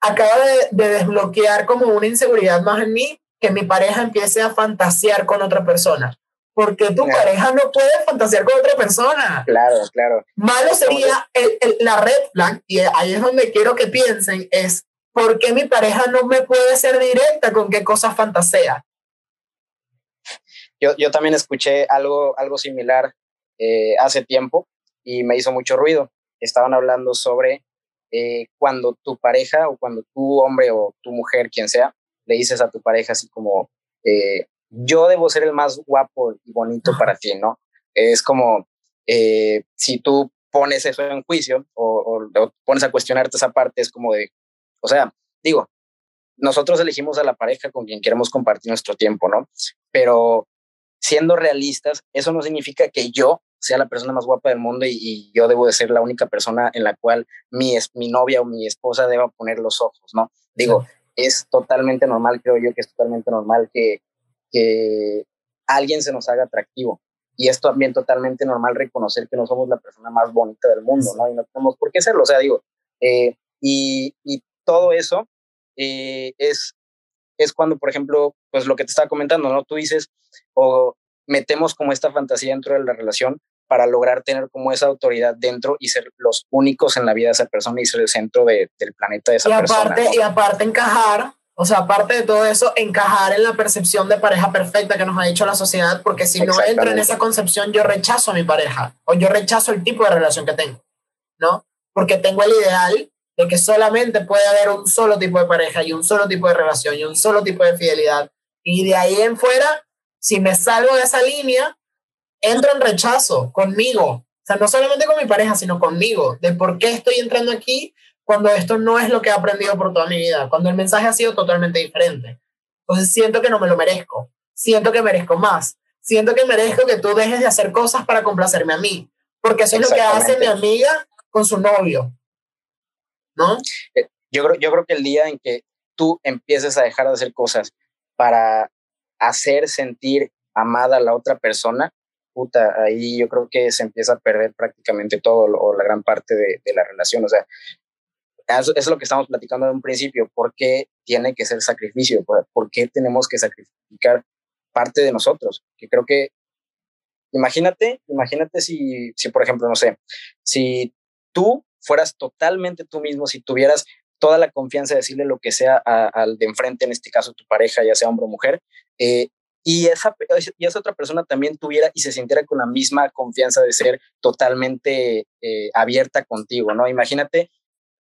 acaba de, de desbloquear como una inseguridad más en mí que mi pareja empiece a fantasear con otra persona. Porque tu pareja no puede fantasear con otra persona. Claro, claro. Malo sería el, la red flag, y ahí es donde quiero que piensen, es ¿por qué mi pareja no me puede ser directa con qué cosas fantasea? Yo, yo también escuché algo, algo similar eh, hace tiempo y me hizo mucho ruido. Estaban hablando sobre eh, cuando tu pareja o cuando tu hombre o tu mujer, quien sea, le dices a tu pareja así como, eh, yo debo ser el más guapo y bonito para ti, ¿no? Es como, eh, si tú pones eso en juicio o, pones a cuestionarte esa parte, es como de, o sea, digo, nosotros elegimos a la pareja con quien queremos compartir nuestro tiempo, ¿no? Pero siendo realistas, eso no significa que yo sea la persona más guapa del mundo y, yo debo de ser la única persona en la cual mi, mi novia o mi esposa deba poner los ojos, ¿no? Digo, es totalmente normal, creo yo que es totalmente normal que, que alguien se nos haga atractivo. Y es también totalmente normal reconocer que no somos la persona más bonita del mundo, ¿no? Y no tenemos por qué serlo, o sea, digo, eh, y, y, todo eso eh, es, es cuando, por ejemplo, pues lo que te estaba comentando, ¿no? Tú dices, o metemos como esta fantasía dentro de la relación para lograr tener como esa autoridad dentro y ser los únicos en la vida de esa persona y ser el centro de, del planeta de esa y persona. Y aparte encajar O sea, aparte de todo eso, encajar en la percepción de pareja perfecta que nos ha dicho la sociedad, porque si no entro en esa concepción, yo rechazo a mi pareja o yo rechazo el tipo de relación que tengo, ¿no? Porque tengo el ideal de que solamente puede haber un solo tipo de pareja y un solo tipo de relación y un solo tipo de fidelidad. Y de ahí en fuera, si me salgo de esa línea, entro en rechazo conmigo. O sea, no solamente con mi pareja, sino conmigo, de por qué estoy entrando aquí cuando esto no es lo que he aprendido por toda mi vida, cuando el mensaje ha sido totalmente diferente. Entonces siento que no me lo merezco, siento que merezco más, siento que merezco que tú dejes de hacer cosas para complacerme a mí, porque eso es lo que hace mi amiga con su novio, ¿no? Eh, yo creo, yo creo que el día en que tú empieces a dejar de hacer cosas para hacer sentir amada a la otra persona, puta, ahí yo creo que se empieza a perder prácticamente todo o la gran parte de, de la relación. O sea, eso, es lo que estamos platicando en un principio. ¿Por qué tiene que ser sacrificio? ¿Por, qué tenemos que sacrificar parte de nosotros? Que creo que, imagínate, imagínate si, si, por ejemplo, no sé, si tú fueras totalmente tú mismo, si tuvieras toda la confianza de decirle lo que sea al de enfrente, en este caso tu pareja, ya sea hombre o mujer, eh, y esa, y esa otra persona también tuviera y se sintiera con la misma confianza de ser totalmente eh, abierta contigo, ¿no? Imagínate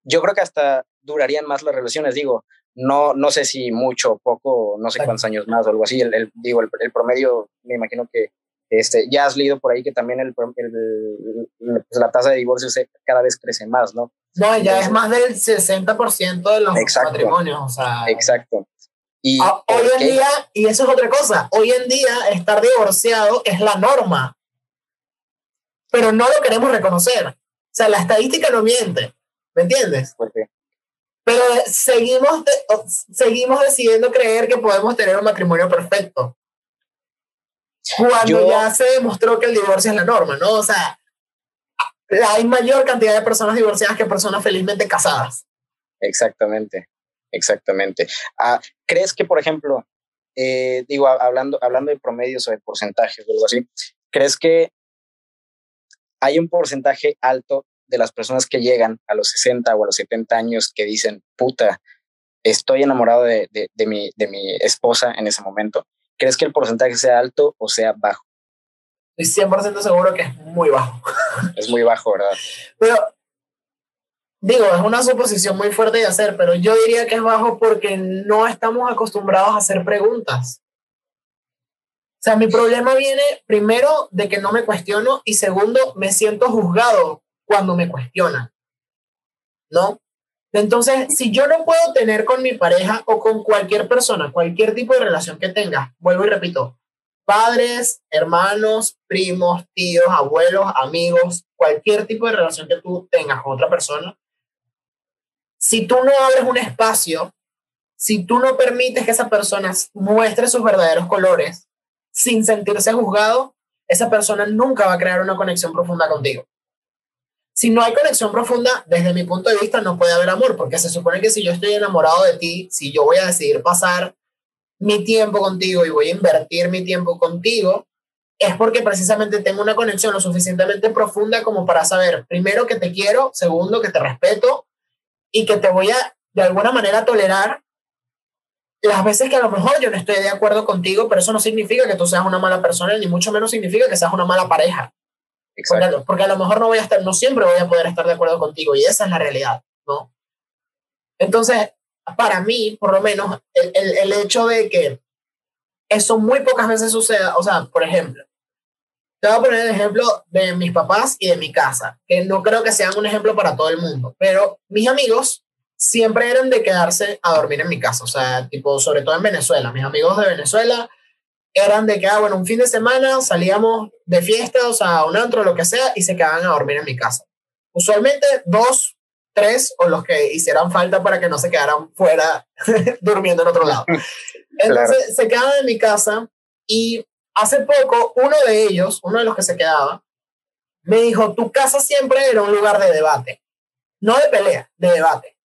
yo creo que hasta durarían más las relaciones, digo, no, no sé si mucho o poco, no sé cuántos años más o algo así, el, digo, el, promedio, me imagino que este, ya has leído por ahí que también el, pues la tasa de divorcio cada vez crece más, ¿no? No, ya es más del 60% de los matrimonios, o sea. Exacto. Y, hoy en día, y eso es otra cosa, hoy en día estar divorciado es la norma, pero no lo queremos reconocer. O sea, la estadística no miente. ¿Me entiendes? Pero seguimos, seguimos decidiendo creer que podemos tener un matrimonio perfecto. Cuando ya se demostró que el divorcio es la norma, ¿no? O sea, hay mayor cantidad de personas divorciadas que personas felizmente casadas. Exactamente, exactamente. Ah, ¿Crees que, por ejemplo, eh, digo, hablando, hablando de promedios o de porcentajes o algo así, ¿crees que hay un porcentaje alto de las personas que llegan a los 60 o a los 70 años que dicen, puta, estoy enamorado de, de, mi, de mi esposa en ese momento. ¿Crees que el porcentaje sea alto o sea bajo? Estoy 100% seguro que es muy bajo. Es muy bajo, ¿verdad? Pero, digo, es una suposición muy fuerte de hacer, pero yo diría que es bajo porque no estamos acostumbrados a hacer preguntas. O sea, mi problema viene primero de que no me cuestiono y segundo, me siento juzgado cuando me cuestionan, ¿no? Entonces, si yo no puedo tener con mi pareja o con cualquier persona, cualquier tipo de relación que tenga, vuelvo y repito, padres, hermanos, primos, tíos, abuelos, amigos, cualquier tipo de relación que tú tengas con otra persona, si tú no abres un espacio, si tú no permites que esa persona muestre sus verdaderos colores sin sentirse juzgado, esa persona nunca va a crear una conexión profunda contigo. Si no hay conexión profunda, desde mi punto de vista, no puede haber amor, porque se supone que si yo estoy enamorado de ti, si yo voy a decidir pasar mi tiempo contigo y voy a invertir mi tiempo contigo, es porque precisamente tengo una conexión lo suficientemente profunda como para saber, primero, que te quiero, segundo, que te respeto y que te voy a, de alguna manera, tolerar las veces que a lo mejor yo no estoy de acuerdo contigo, pero eso no significa que tú seas una mala persona, ni mucho menos significa que seas una mala pareja. Porque, a lo mejor no voy a estar, no siempre voy a poder estar de acuerdo contigo y esa es la realidad, ¿no? Entonces, para mí, por lo menos, el, el, el hecho de que eso muy pocas veces suceda, o sea, por ejemplo, te voy a poner el ejemplo de mis papás y de mi casa, que no creo que sean un ejemplo para todo el mundo, pero mis amigos siempre eran de quedarse a dormir en mi casa, o sea, tipo, sobre todo en Venezuela, mis amigos de Venezuela eran de que, ah, bueno, un fin de semana salíamos de fiesta, o sea, a un antro, lo que sea, y se quedaban a dormir en mi casa. Usualmente dos, tres, o los que hicieran falta para que no se quedaran fuera durmiendo en otro lado. Entonces se quedaban en mi casa y hace poco uno de ellos, uno de los que se quedaba, me dijo, tu casa siempre era un lugar de debate, no de pelea, de debate.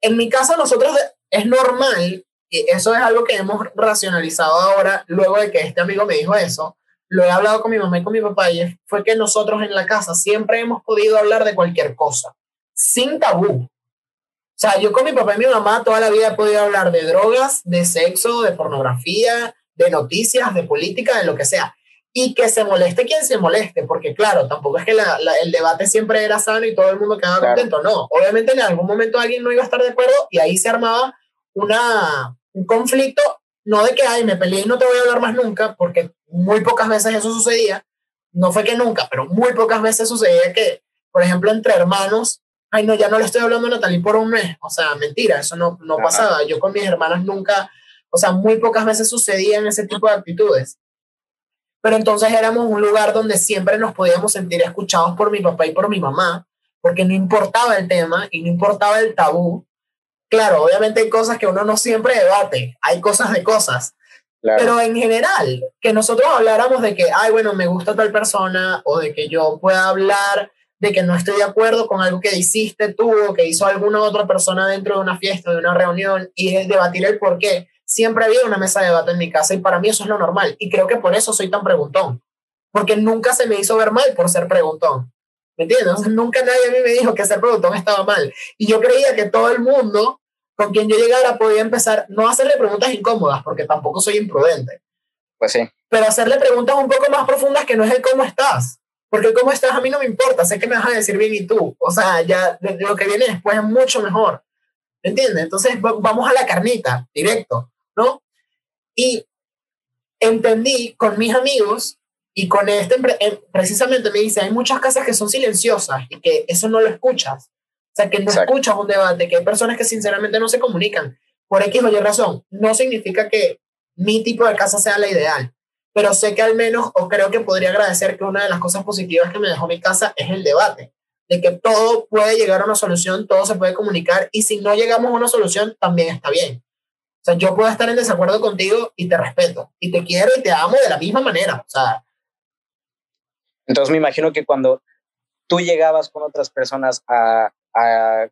En mi casa nosotros es normal y eso es algo que hemos racionalizado ahora, luego de que este amigo me dijo eso. Lo he hablado con mi mamá y con mi papá y fue que nosotros en la casa siempre hemos podido hablar de cualquier cosa, sin tabú. O sea, yo con mi papá y mi mamá toda la vida he podido hablar de drogas, de sexo, de pornografía, de noticias, de política, de lo que sea. Y que se moleste quien se moleste, porque claro, tampoco es que el debate siempre era sano y todo el mundo quedaba contento, no. Obviamente en algún momento alguien no iba a estar de acuerdo y ahí se armaba una, un conflicto, no de que, ay, me peleé y no te voy a hablar más nunca, porque muy pocas veces eso sucedía, no fue que nunca, pero muy pocas veces sucedía que, por ejemplo, entre hermanos, ay, no, ya no le estoy hablando a Natalie por un mes, o sea, mentira, eso no, no pasaba, yo con mis hermanas nunca, o sea, muy pocas veces sucedían ese tipo de actitudes. Pero entonces éramos un lugar donde siempre nos podíamos sentir escuchados por mi papá y por mi mamá, porque no importaba el tema y no importaba el tabú. Claro, obviamente hay cosas que uno no siempre debate, hay cosas de cosas, pero en general, que nosotros habláramos de que, ay, bueno, me gusta tal persona, o de que yo pueda hablar de que no estoy de acuerdo con algo que hiciste tú o que hizo alguna otra persona dentro de una fiesta, de una reunión, y es debatir el por qué. Siempre había una mesa de debate en mi casa y para mí eso es lo normal. Y creo que por eso soy tan preguntón, porque nunca se me hizo ver mal por ser preguntón. ¿Me entiendes? nunca nadie a mí me dijo que ser preguntón estaba mal. Y yo creía que todo el mundo con quien yo llegara podía empezar, no a hacerle preguntas incómodas, porque tampoco soy imprudente. Pues sí. Pero hacerle preguntas un poco más profundas que no es el cómo estás. Porque el cómo estás a mí no me importa, sé que me vas a decir bien y tú. O sea, ya lo que viene después es mucho mejor. ¿Me entiendes? Entonces vamos a la carnita, directo, ¿no? Y entendí con mis amigos y con este, precisamente me dice, hay muchas casas que son silenciosas y que eso no lo escuchas. O sea, que no escuchas un debate, que hay personas que sinceramente no se comunican por X o Y razón. No significa que mi tipo de casa sea la ideal, pero sé que al menos, o creo que podría agradecer que una de las cosas positivas que me dejó mi casa es el debate, de que todo puede llegar a una solución, todo se puede comunicar, y si no llegamos a una solución, también está bien. O sea, yo puedo estar en desacuerdo contigo y te respeto, y te quiero y te amo de la misma manera. O sea. Entonces me imagino que cuando tú llegabas con otras personas a, a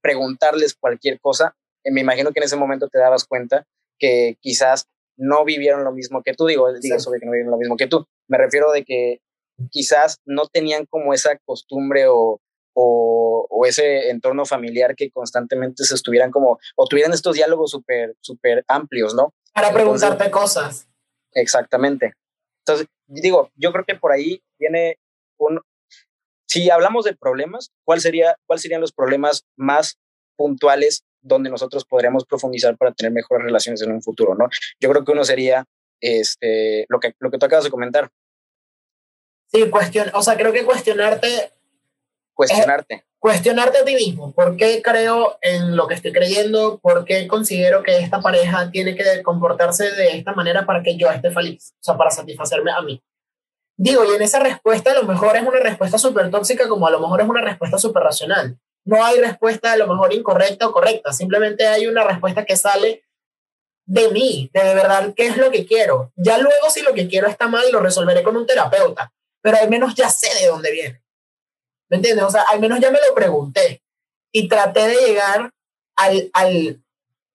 preguntarles cualquier cosa, eh, me imagino que en ese momento te dabas cuenta que quizás no vivieron lo mismo que tú, digo, digo sobre que no vivieron lo mismo que tú, me refiero de que quizás no tenían como esa costumbre o, o, o ese entorno familiar que constantemente se estuvieran como, o tuvieran estos diálogos súper, súper amplios, ¿no? Para preguntarte cosas. Exactamente. Entonces, digo, yo creo que por ahí viene un, si hablamos de problemas, ¿cuál sería, ¿cuáles serían los problemas más puntuales donde nosotros podríamos profundizar para tener mejores relaciones en un futuro, ¿no? Yo creo que uno sería este, lo, que, lo que tú acabas de comentar. Sí, cuestión, o sea, creo que cuestionarte. Cuestionarte. cuestionarte a ti mismo. ¿Por qué creo en lo que estoy creyendo? ¿Por qué considero que esta pareja tiene que comportarse de esta manera para que yo esté feliz? O sea, para satisfacerme a mí. Digo, y en esa respuesta a lo mejor es una respuesta súper tóxica como a lo mejor es una respuesta súper racional. No hay respuesta a lo mejor incorrecta o correcta, simplemente hay una respuesta que sale de mí, de, de verdad qué es lo que quiero. Ya luego si lo que quiero está mal, lo resolveré con un terapeuta, pero al menos ya sé de dónde viene. ¿Me entiendes? O sea, al menos ya me lo pregunté y traté de llegar al, al,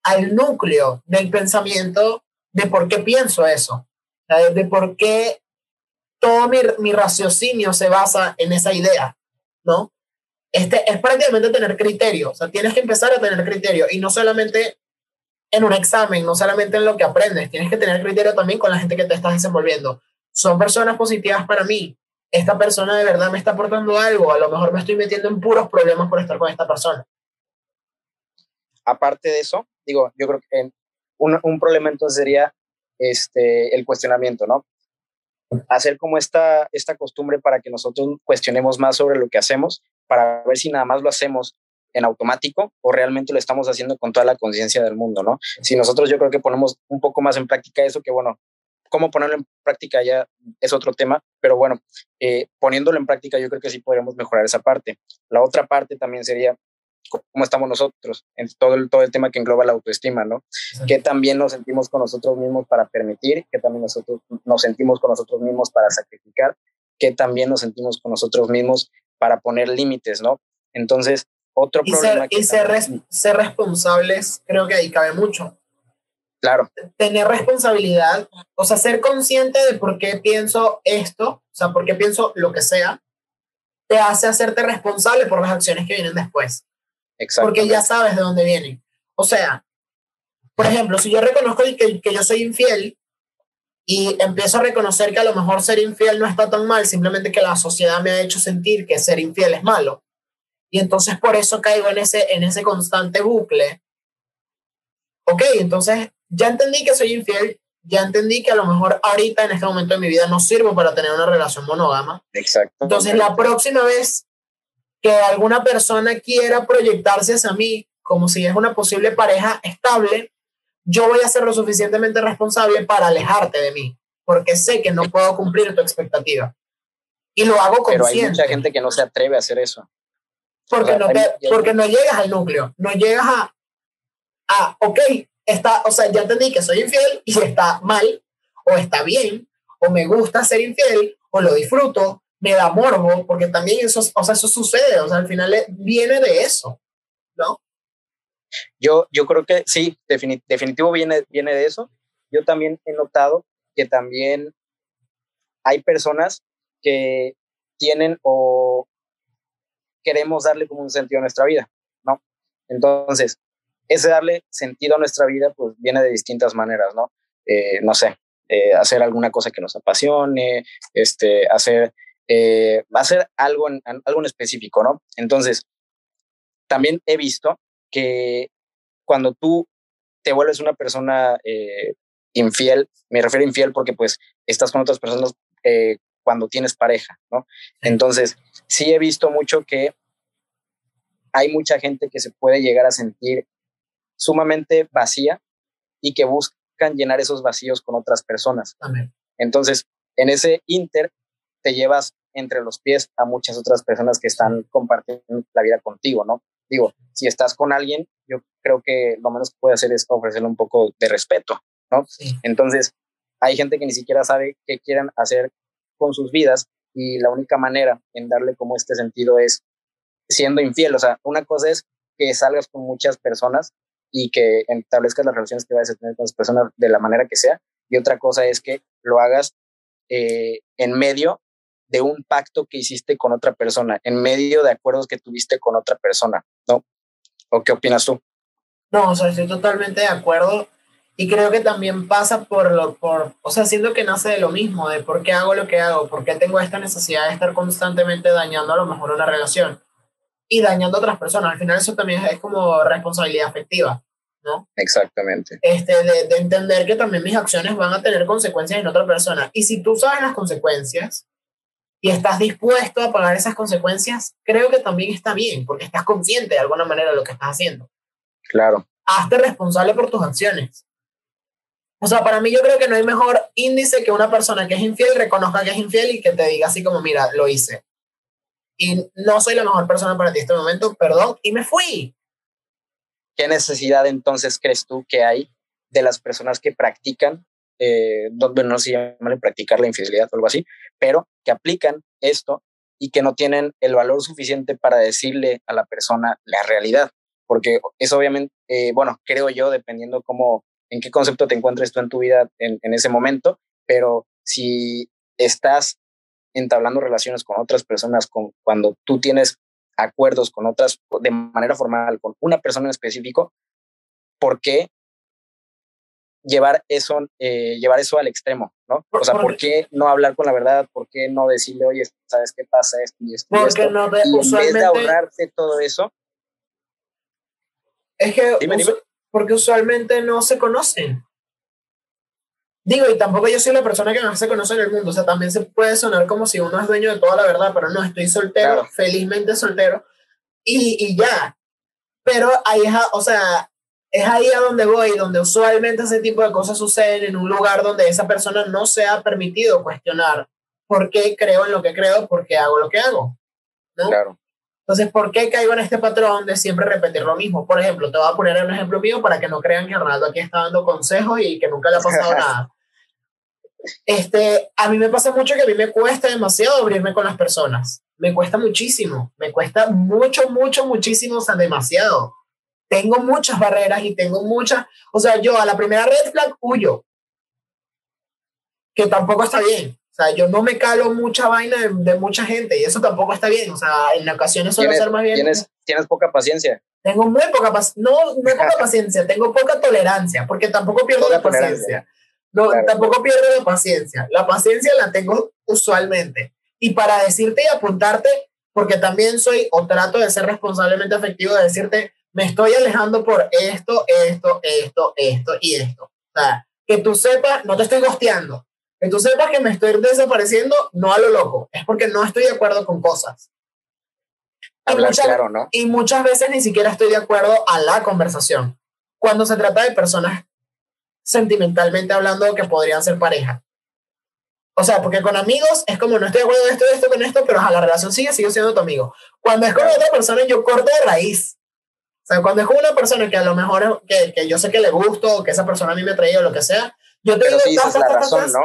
al núcleo del pensamiento de por qué pienso eso, de por qué todo mi, mi raciocinio se basa en esa idea, ¿no? Este, es prácticamente tener criterio, o sea, tienes que empezar a tener criterio y no solamente en un examen, no solamente en lo que aprendes, tienes que tener criterio también con la gente que te estás desenvolviendo. Son personas positivas para mí. Esta persona de verdad me está aportando algo, a lo mejor me estoy metiendo en puros problemas por estar con esta persona. Aparte de eso, digo, yo creo que un, un problema entonces sería este, el cuestionamiento, ¿no? hacer como esta, esta costumbre para que nosotros cuestionemos más sobre lo que hacemos, para ver si nada más lo hacemos en automático o realmente lo estamos haciendo con toda la conciencia del mundo, ¿no? Si nosotros yo creo que ponemos un poco más en práctica eso, que bueno, cómo ponerlo en práctica ya es otro tema, pero bueno, eh, poniéndolo en práctica yo creo que sí podríamos mejorar esa parte. La otra parte también sería cómo estamos nosotros en todo el, todo el tema que engloba la autoestima, ¿no? Que también nos sentimos con nosotros mismos para permitir, que también nosotros nos sentimos con nosotros mismos para sacrificar, que también nos sentimos con nosotros mismos para poner límites, ¿no? Entonces, otro problema. y ser, ser responsables, creo que ahí cabe mucho. Claro. Tener responsabilidad, o sea, ser consciente de por qué pienso esto, o sea, por qué pienso lo que sea, te hace hacerte responsable por las acciones que vienen después. Porque ya sabes de dónde vienen. O sea, por ejemplo, si yo reconozco que, que yo soy infiel y empiezo a reconocer que a lo mejor ser infiel no está tan mal, simplemente que la sociedad me ha hecho sentir que ser infiel es malo. Y entonces por eso caigo en ese, en ese constante bucle. Ok, entonces ya entendí que soy infiel, ya entendí que a lo mejor ahorita en este momento de mi vida no sirvo para tener una relación monógama. Exacto. Entonces la próxima vez que alguna persona quiera proyectarse hacia mí como si es una posible pareja estable, yo voy a ser lo suficientemente responsable para alejarte de mí, porque sé que no puedo cumplir tu expectativa. Y lo hago consciente. Pero hay mucha gente que no se atreve a hacer eso. Porque, no, porque no llegas al núcleo, no llegas a, a, ok, está, o sea, ya entendí que soy infiel y está mal, o está bien, o me gusta ser infiel, o lo disfruto, me da morbo, porque también eso, o sea, eso sucede, o sea, al final viene de eso, ¿no? Yo, yo creo que sí, definitivo viene, viene de eso. Yo también he notado que también hay personas que tienen o queremos darle como un sentido a nuestra vida, ¿no? Entonces, ese darle sentido a nuestra vida, pues viene de distintas maneras, ¿no? Eh, no sé, eh, hacer alguna cosa que nos apasione, este, hacer, eh, hacer algo en, algo en específico, ¿no? Entonces, también he visto que cuando tú te vuelves una persona infiel, me refiero a infiel porque pues estás con otras personas cuando tienes pareja, ¿no? Entonces, sí he visto mucho que hay mucha gente que se puede llegar a sentir sumamente vacía y que buscan llenar esos vacíos con otras personas. Entonces, en ese inter te llevas entre los pies a muchas otras personas que están compartiendo la vida contigo, ¿no? Digo, si estás con alguien, yo creo que lo menos que puede hacer es ofrecerle un poco de respeto, ¿no? Entonces, hay gente que ni siquiera sabe qué quieren hacer con sus vidas y la única manera en darle como este sentido es siendo infiel. O sea, una cosa es que salgas con muchas personas y que establezcas las relaciones que vayas a tener con las personas de la manera que sea. Y otra cosa es que lo hagas eh, en medio de un pacto que hiciste con otra persona, en medio de acuerdos que tuviste con otra persona, ¿no? ¿O qué opinas tú? No, o sea, estoy totalmente de acuerdo y creo que también pasa por lo, por, o sea, siento que nace de lo mismo, de por qué hago lo que hago, por qué tengo esta necesidad de estar constantemente dañando a lo mejor una relación y dañando a otras personas. Al final eso también es como responsabilidad afectiva, ¿no? Exactamente. Este, de, de entender que también mis acciones van a tener consecuencias en otra persona. Y si tú sabes las consecuencias, y estás dispuesto a pagar esas consecuencias, creo que también está bien, porque estás consciente de alguna manera de lo que estás haciendo. Claro. Hazte responsable por tus acciones. O sea, para mí yo creo que no hay mejor índice que una persona que es infiel reconozca que es infiel y que te diga así como, mira, lo hice. Y no soy la mejor persona para ti en este momento, perdón, y me fui. ¿Qué necesidad entonces crees tú que hay de las personas que practican eh, donde no se llama practicar la infidelidad o algo así, pero que aplican esto y que no tienen el valor suficiente para decirle a la persona la realidad, porque eso obviamente, eh, bueno, creo yo, dependiendo cómo, en qué concepto te encuentres tú en tu vida en ese momento, pero si estás entablando relaciones con otras personas, con, cuando tú tienes acuerdos con otras de manera formal, con una persona en específico, ¿por qué llevar eso, eh, llevar eso al extremo, ¿no? O sea, ¿por qué no hablar con la verdad? ¿Por qué no decirle, oye, ¿sabes qué pasa esto y esto? Porque y no y en vez de ahorrarte todo eso. Es que, porque usualmente no se conocen. Digo, y tampoco yo soy la persona que más se conoce en el mundo. O sea, también se puede sonar como si uno es dueño de toda la verdad, pero no, estoy soltero, felizmente soltero, y, y ya. Pero ahí es, o sea, es ahí a donde voy, donde usualmente ese tipo de cosas suceden en un lugar donde esa persona no se ha permitido cuestionar por qué creo en lo que creo, por qué hago lo que hago. ¿no? Claro. Entonces, ¿por qué caigo en este patrón de siempre repetir lo mismo? Por ejemplo, te voy a poner un ejemplo mío para que no crean que Ronaldo aquí está dando consejos y que nunca le ha pasado nada. Este, a mí me pasa mucho que a mí me cuesta demasiado abrirme con las personas. Me cuesta muchísimo. Me cuesta mucho, mucho, muchísimo, o sea, demasiado tengo muchas barreras y tengo muchas, o sea, yo a la primera red flag huyo, que tampoco está bien. O sea, yo no me calo mucha vaina de, mucha gente y eso tampoco está bien. O sea, en ocasiones suele ser más bien. Tienes, tienes poca paciencia. Tengo muy poca paciencia, no, no poca paciencia, tengo poca tolerancia, porque tampoco pierdo la paciencia. No, tampoco pierdo la paciencia. La paciencia la tengo usualmente. Y para decirte y apuntarte, porque también soy o trato de ser responsablemente afectivo, de decirte, me estoy alejando por esto, esto, esto, esto y esto. O sea, que tú sepas, no te estoy gosteando, que tú sepas que me estoy desapareciendo, no a lo loco, es porque no estoy de acuerdo con cosas. Hablar claro, ¿no? Y muchas veces ni siquiera estoy de acuerdo a la conversación. Cuando se trata de personas sentimentalmente hablando que podrían ser pareja. O sea, porque con amigos es como no estoy de acuerdo de esto, de esto, con esto, pero a la relación sigue, sigo siendo tu amigo. Cuando es con otra persona, yo corto de raíz. O sea, cuando es con una persona que a lo mejor que, que yo sé que le gusto, o que esa persona a mí me traído o lo que sea, yo te digo, sí la razón, ¿no?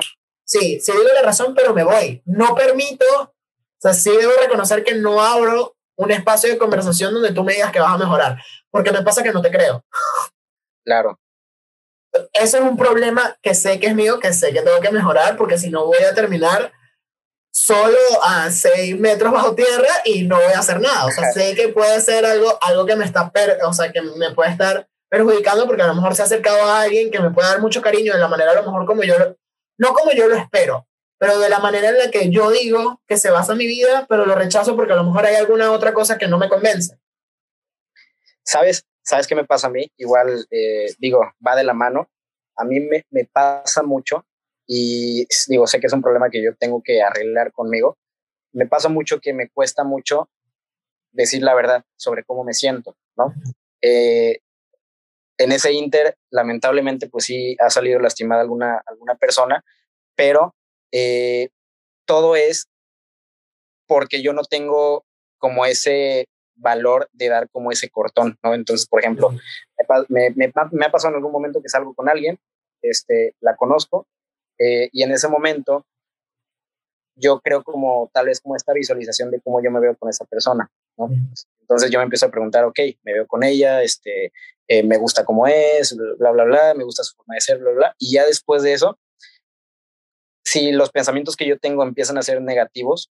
Sí, sí digo la razón, pero me voy. No permito, o sea, sí debo reconocer que no abro un espacio de conversación donde tú me digas que vas a mejorar, porque me pasa que no te creo. Claro. Eso es un problema que sé que es mío, que sé que tengo que mejorar, porque si no voy a terminar solo a seis metros bajo tierra y no voy a hacer nada. O sea, sé que puede ser algo, algo que me está, o sea, que me puede estar perjudicando porque a lo mejor se ha acercado a alguien que me puede dar mucho cariño de la manera a lo mejor como yo, no como yo lo espero, pero de la manera en la que yo digo que se basa mi vida, pero lo rechazo porque a lo mejor hay alguna otra cosa que no me convence. ¿Sabes? ¿Sabes qué me pasa a mí? Igual, eh, digo, va de la mano. A mí me, me pasa mucho y digo, sé que es un problema que yo tengo que arreglar conmigo. Me pasa mucho que me cuesta mucho decir la verdad sobre cómo me siento, ¿no? Eh, en ese inter, lamentablemente, pues sí ha salido lastimada alguna, alguna persona, pero eh, todo es porque yo no tengo como ese valor de dar como ese cortón, ¿no? Entonces, por ejemplo, me, me, me, ha pasado en algún momento que salgo con alguien, este, la conozco, eh, y en ese momento yo creo como tal vez como esta visualización de cómo yo me veo con esa persona, ¿no? Entonces yo me empiezo a preguntar, ok, me veo con ella, este, eh, me gusta cómo es, bla, bla, bla, me gusta su forma de ser, bla, bla, y ya después de eso, si los pensamientos que yo tengo empiezan a ser negativos,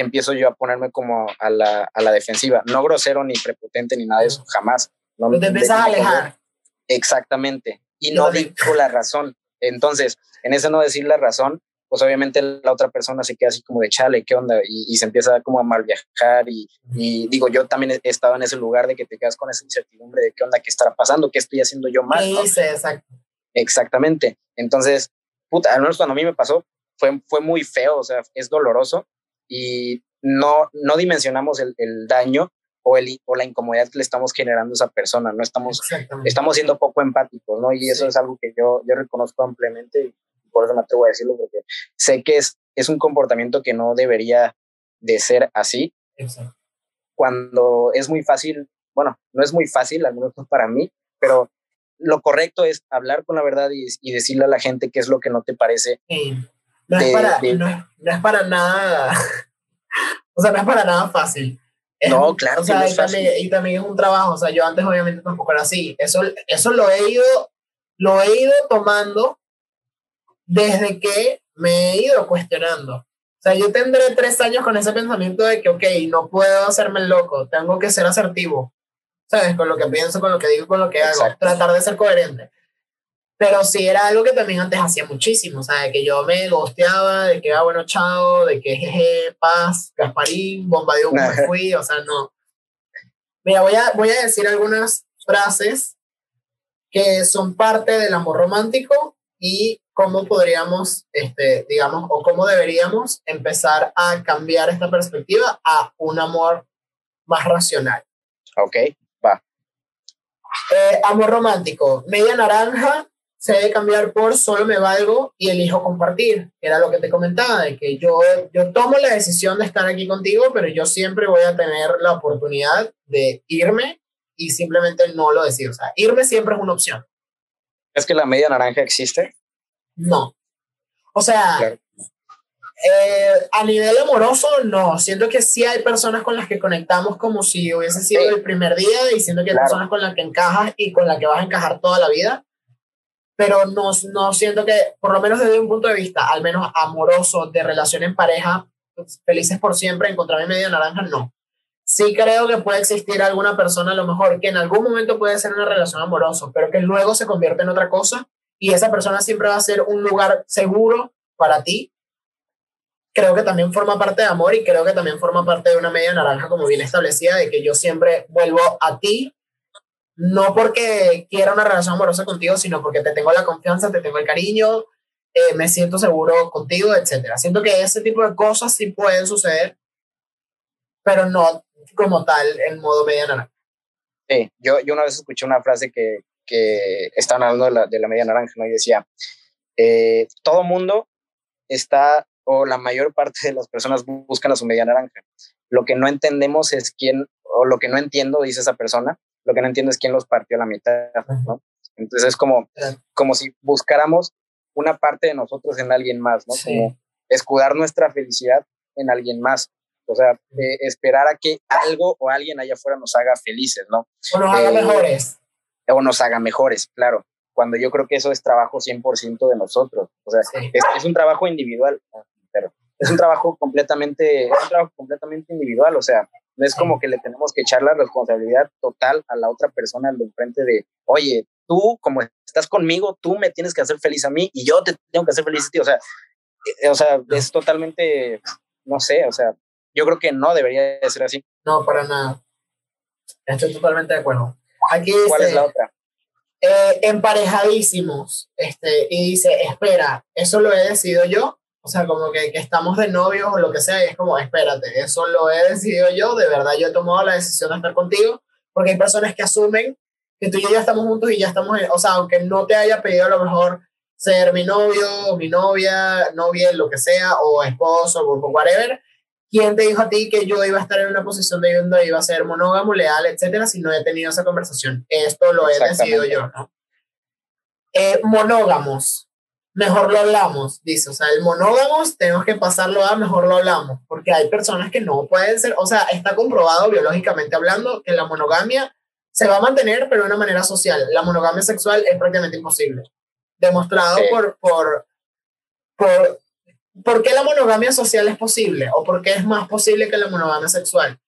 empiezo yo a ponerme como a la, a la defensiva, no grosero ni prepotente ni nada de eso, jamás. No, te empiezas a alejar. Exactamente, y no digo la razón. Entonces, en ese no decir la razón, pues obviamente la otra persona se queda así como de chale, ¿qué onda? Y, se empieza como a mal viajar y, y, digo, yo también he estado en ese lugar de que te quedas con esa incertidumbre de qué onda, qué estará pasando, qué estoy haciendo yo mal. Sí, exacto. Exactamente. Entonces, puta, al menos cuando a mí me pasó, fue, fue muy feo, o sea, es doloroso y no, no dimensionamos el, el daño o, el, o la incomodidad que le estamos generando a esa persona, no estamos, estamos siendo poco empáticos, ¿no? Y eso es algo que yo, yo reconozco ampliamente por eso me atrevo a decirlo, porque sé que es, es un comportamiento que no debería de ser así. Cuando es muy fácil, bueno, no es muy fácil, al menos para mí, pero lo correcto es hablar con la verdad y, y, decirle a la gente qué es lo que no te parece. No, es para, no, es para nada, o sea, no es para nada fácil. no, claro. O sea, y, también, y, también, es un trabajo, o sea, yo antes obviamente tampoco era así. Eso, eso lo he ido, lo he ido tomando desde que me he ido cuestionando. O sea, yo tendré tres años con ese pensamiento de que, ok, no puedo hacerme loco, tengo que ser asertivo, ¿sabes? Con lo que pienso, con lo que digo, con lo que hago, tratar de ser coherente. Pero sí era algo que también antes hacía muchísimo, o sea, de que yo me gosteaba, de que, ah, bueno, chao, de que jeje, paz, Gasparín, bombardeo, me fui, o sea, no. Mira, voy a, voy a decir algunas frases que son parte del amor romántico y cómo podríamos, este, digamos, o cómo deberíamos empezar a cambiar esta perspectiva a un amor más racional. Ok, va. Eh, amor romántico, media naranja se debe cambiar por solo me valgo y elijo compartir. Era lo que te comentaba, de que yo, yo tomo la decisión de estar aquí contigo, pero yo siempre voy a tener la oportunidad de irme y simplemente no lo decido. O sea, irme siempre es una opción. ¿Es que la media naranja existe? No. O sea, eh, a nivel amoroso, no. Siento que sí hay personas con las que conectamos como si hubiese sido el primer día y siento que hay personas con las que encajas y con las que vas a encajar toda la vida. Pero no, no siento que, por lo menos desde un punto de vista, al menos amoroso, de relación en pareja, pues, felices por siempre, encontrar mi media naranja, no. sí creo que puede existir alguna persona a lo mejor que en algún momento puede ser una relación amorosa, pero que luego se convierte en otra cosa y esa persona siempre va a ser un lugar seguro para ti. Creo que también forma parte de amor y creo que también forma parte de una media naranja como bien establecida de que yo siempre vuelvo a ti, no porque quiera una relación amorosa contigo, sino porque te tengo la confianza, te tengo el cariño, eh, me siento seguro contigo, etcétera. Siento que ese tipo de cosas sí pueden suceder, pero no como tal en modo media naranja. Sí, yo, yo una vez escuché una frase que, que estaban hablando de la, de la media naranja, ¿no? Y decía, eh, todo mundo está, o la mayor parte de las personas buscan a su media naranja. Lo que no entendemos es quién, o lo que no entiendo, dice esa persona, lo que no entiendo es quién los partió a la mitad, ¿no? Entonces es como, como si buscáramos una parte de nosotros en alguien más, ¿no? Como escudar nuestra felicidad en alguien más. O sea, eh, esperar a que algo o alguien allá afuera nos haga felices, ¿no? O nos haga eh, mejores. O nos haga mejores, claro. Cuando yo creo que eso es trabajo 100% de nosotros. O sea, es, un trabajo individual, pero es un trabajo completamente, es un trabajo completamente individual. O sea, no es como que le tenemos que echar la responsabilidad total a la otra persona al de enfrente de, oye, tú como estás conmigo, tú me tienes que hacer feliz a mí y yo te tengo que hacer feliz a ti. O sea, eh, o sea, es totalmente, no sé, o sea, yo creo que no debería de ser así. No, para nada. Estoy totalmente de acuerdo. Aquí ¿Cuál es la otra? Eh, emparejadísimos. Este, y dice, espera, eso lo he decidido yo. O sea, como que, que, estamos de novios o lo que sea, y es como, espérate, eso lo he decidido yo, de verdad yo he tomado la decisión de estar contigo, porque hay personas que asumen que tú y yo ya estamos juntos y ya estamos, o sea, aunque no te haya pedido a lo mejor ser mi novio, mi novia, novia, lo que sea, o esposo, o whatever, ¿Quién te dijo a ti que yo iba a estar en una posición de donde iba a ser monógamo, leal, etcétera, si no he tenido esa conversación? Esto lo he decidido yo, ¿no? Eh, monógamos, mejor lo hablamos, dice. O sea, el monógamos tenemos que pasarlo a mejor lo hablamos, porque hay personas que no pueden ser, o sea, está comprobado biológicamente hablando que la monogamia se va a mantener, pero de una manera social. La monogamia sexual es prácticamente imposible. Demostrado por, por, por ¿Por qué la monogamia social es posible? ¿O por qué es más posible que la monogamia sexual?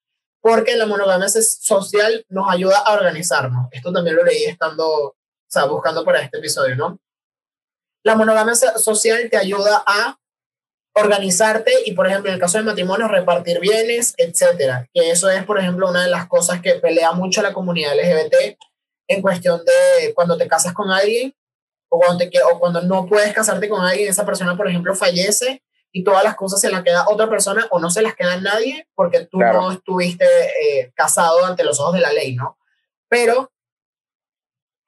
Porque la monogamia social nos ayuda a organizarnos. Esto también lo leí estando, o sea, buscando para este episodio, ¿no? La monogamia social te ayuda a organizarte y, por ejemplo, en el caso del matrimonio, repartir bienes, etcétera. Que eso es, por ejemplo, una de las cosas que pelea mucho la comunidad LGBT en cuestión de cuando te casas con alguien, o cuando, te, o cuando no puedes casarte con alguien, esa persona, por ejemplo, fallece y todas las cosas se las queda otra persona o no se las queda nadie porque tú no estuviste eh, casado ante los ojos de la ley, ¿no? Pero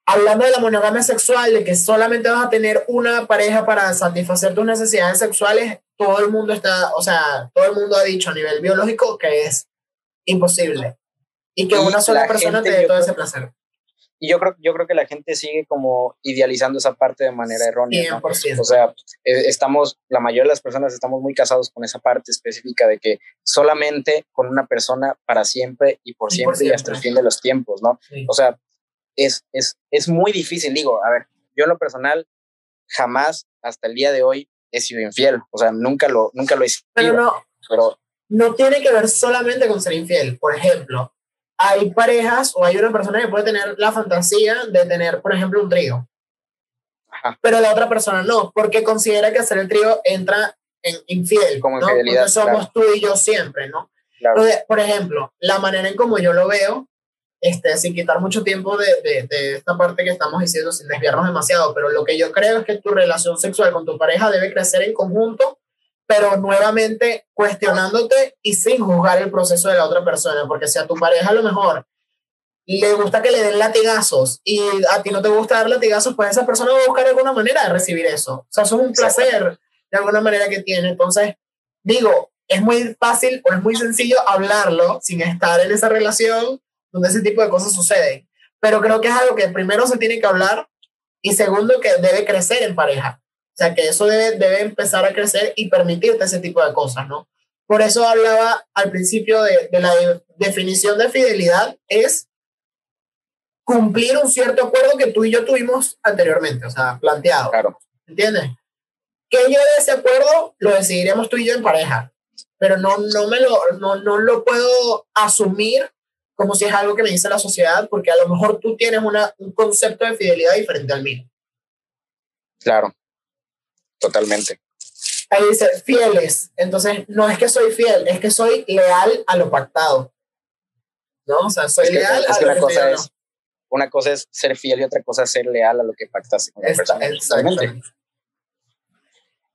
hablando de la monogamia sexual, de que solamente vas a tener una pareja para satisfacer tus necesidades sexuales, todo el mundo está, o sea, todo el mundo ha dicho a nivel biológico que es imposible y que una sola persona te dé todo ese placer. Y yo creo, yo creo que la gente sigue como idealizando esa parte de manera errónea. O sea, eh, estamos, la mayoría de las personas estamos muy casados con esa parte específica de que solamente con una persona para siempre y por, siempre, y hasta el fin de los tiempos, ¿no? O sea, es, es, es muy difícil. Digo, a ver, yo en lo personal jamás hasta el día de hoy he sido infiel. O sea, nunca lo, nunca lo he sido. Pero no, pero no tiene que ver solamente con ser infiel. Por ejemplo, hay parejas o hay una persona que puede tener la fantasía de tener, por ejemplo, un trío. Pero la otra persona no, porque considera que hacer el trío entra en infiel. Como ¿no? Porque somos tú y yo siempre, ¿no? por ejemplo, la manera en como yo lo veo, este, sin quitar mucho tiempo de, de, de, esta parte que estamos diciendo, sin desviarnos demasiado, pero lo que yo creo es que tu relación sexual con tu pareja debe crecer en conjunto pero nuevamente cuestionándote y sin juzgar el proceso de la otra persona, porque si a tu pareja a lo mejor le gusta que le den latigazos y a ti no te gusta dar latigazos, pues esa persona va a buscar alguna manera de recibir eso. O sea, eso es un placer de alguna manera que tiene. Entonces, digo, es muy fácil o es muy sencillo hablarlo sin estar en esa relación donde ese tipo de cosas suceden. Pero creo que es algo que primero se tiene que hablar y segundo que debe crecer en pareja. O sea, que eso debe, debe empezar a crecer y permitirte ese tipo de cosas, ¿no? Por eso hablaba al principio de, de la definición de fidelidad, es cumplir un cierto acuerdo que tú y yo tuvimos anteriormente, o sea, planteado. Claro. ¿Entiendes? Que yo de ese acuerdo lo decidiremos tú y yo en pareja. pero no, no, me lo, no, no lo puedo asumir como si es algo que me dice la sociedad, porque a lo mejor tú tienes una, un concepto de fidelidad diferente al mío. Claro, totalmente. Ahí dice, fieles. Entonces, no es que soy fiel, es que soy leal a lo pactado. ¿No? O sea, soy leal a lo que es, Una cosa es ser fiel y otra cosa es ser leal a lo que pactaste con la persona. Exactamente.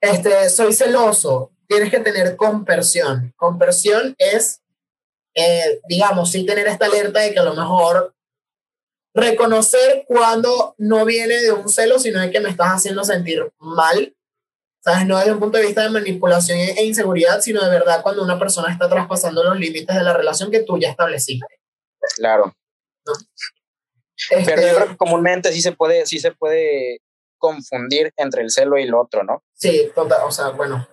Este, soy celoso. Tienes que tener compersión. Compersión es eh, digamos, sí tener esta alerta de que a lo mejor reconocer cuando no viene de un celo, sino de que me estás haciendo sentir mal, ¿sabes? No desde un punto de vista de manipulación e inseguridad, sino de verdad cuando una persona está traspasando los límites de la relación que tú ya estableciste. Claro. Pero yo este creo que comúnmente sí se puede, sí se puede confundir entre el celo y el otro, ¿no? Sí, total, o sea, bueno,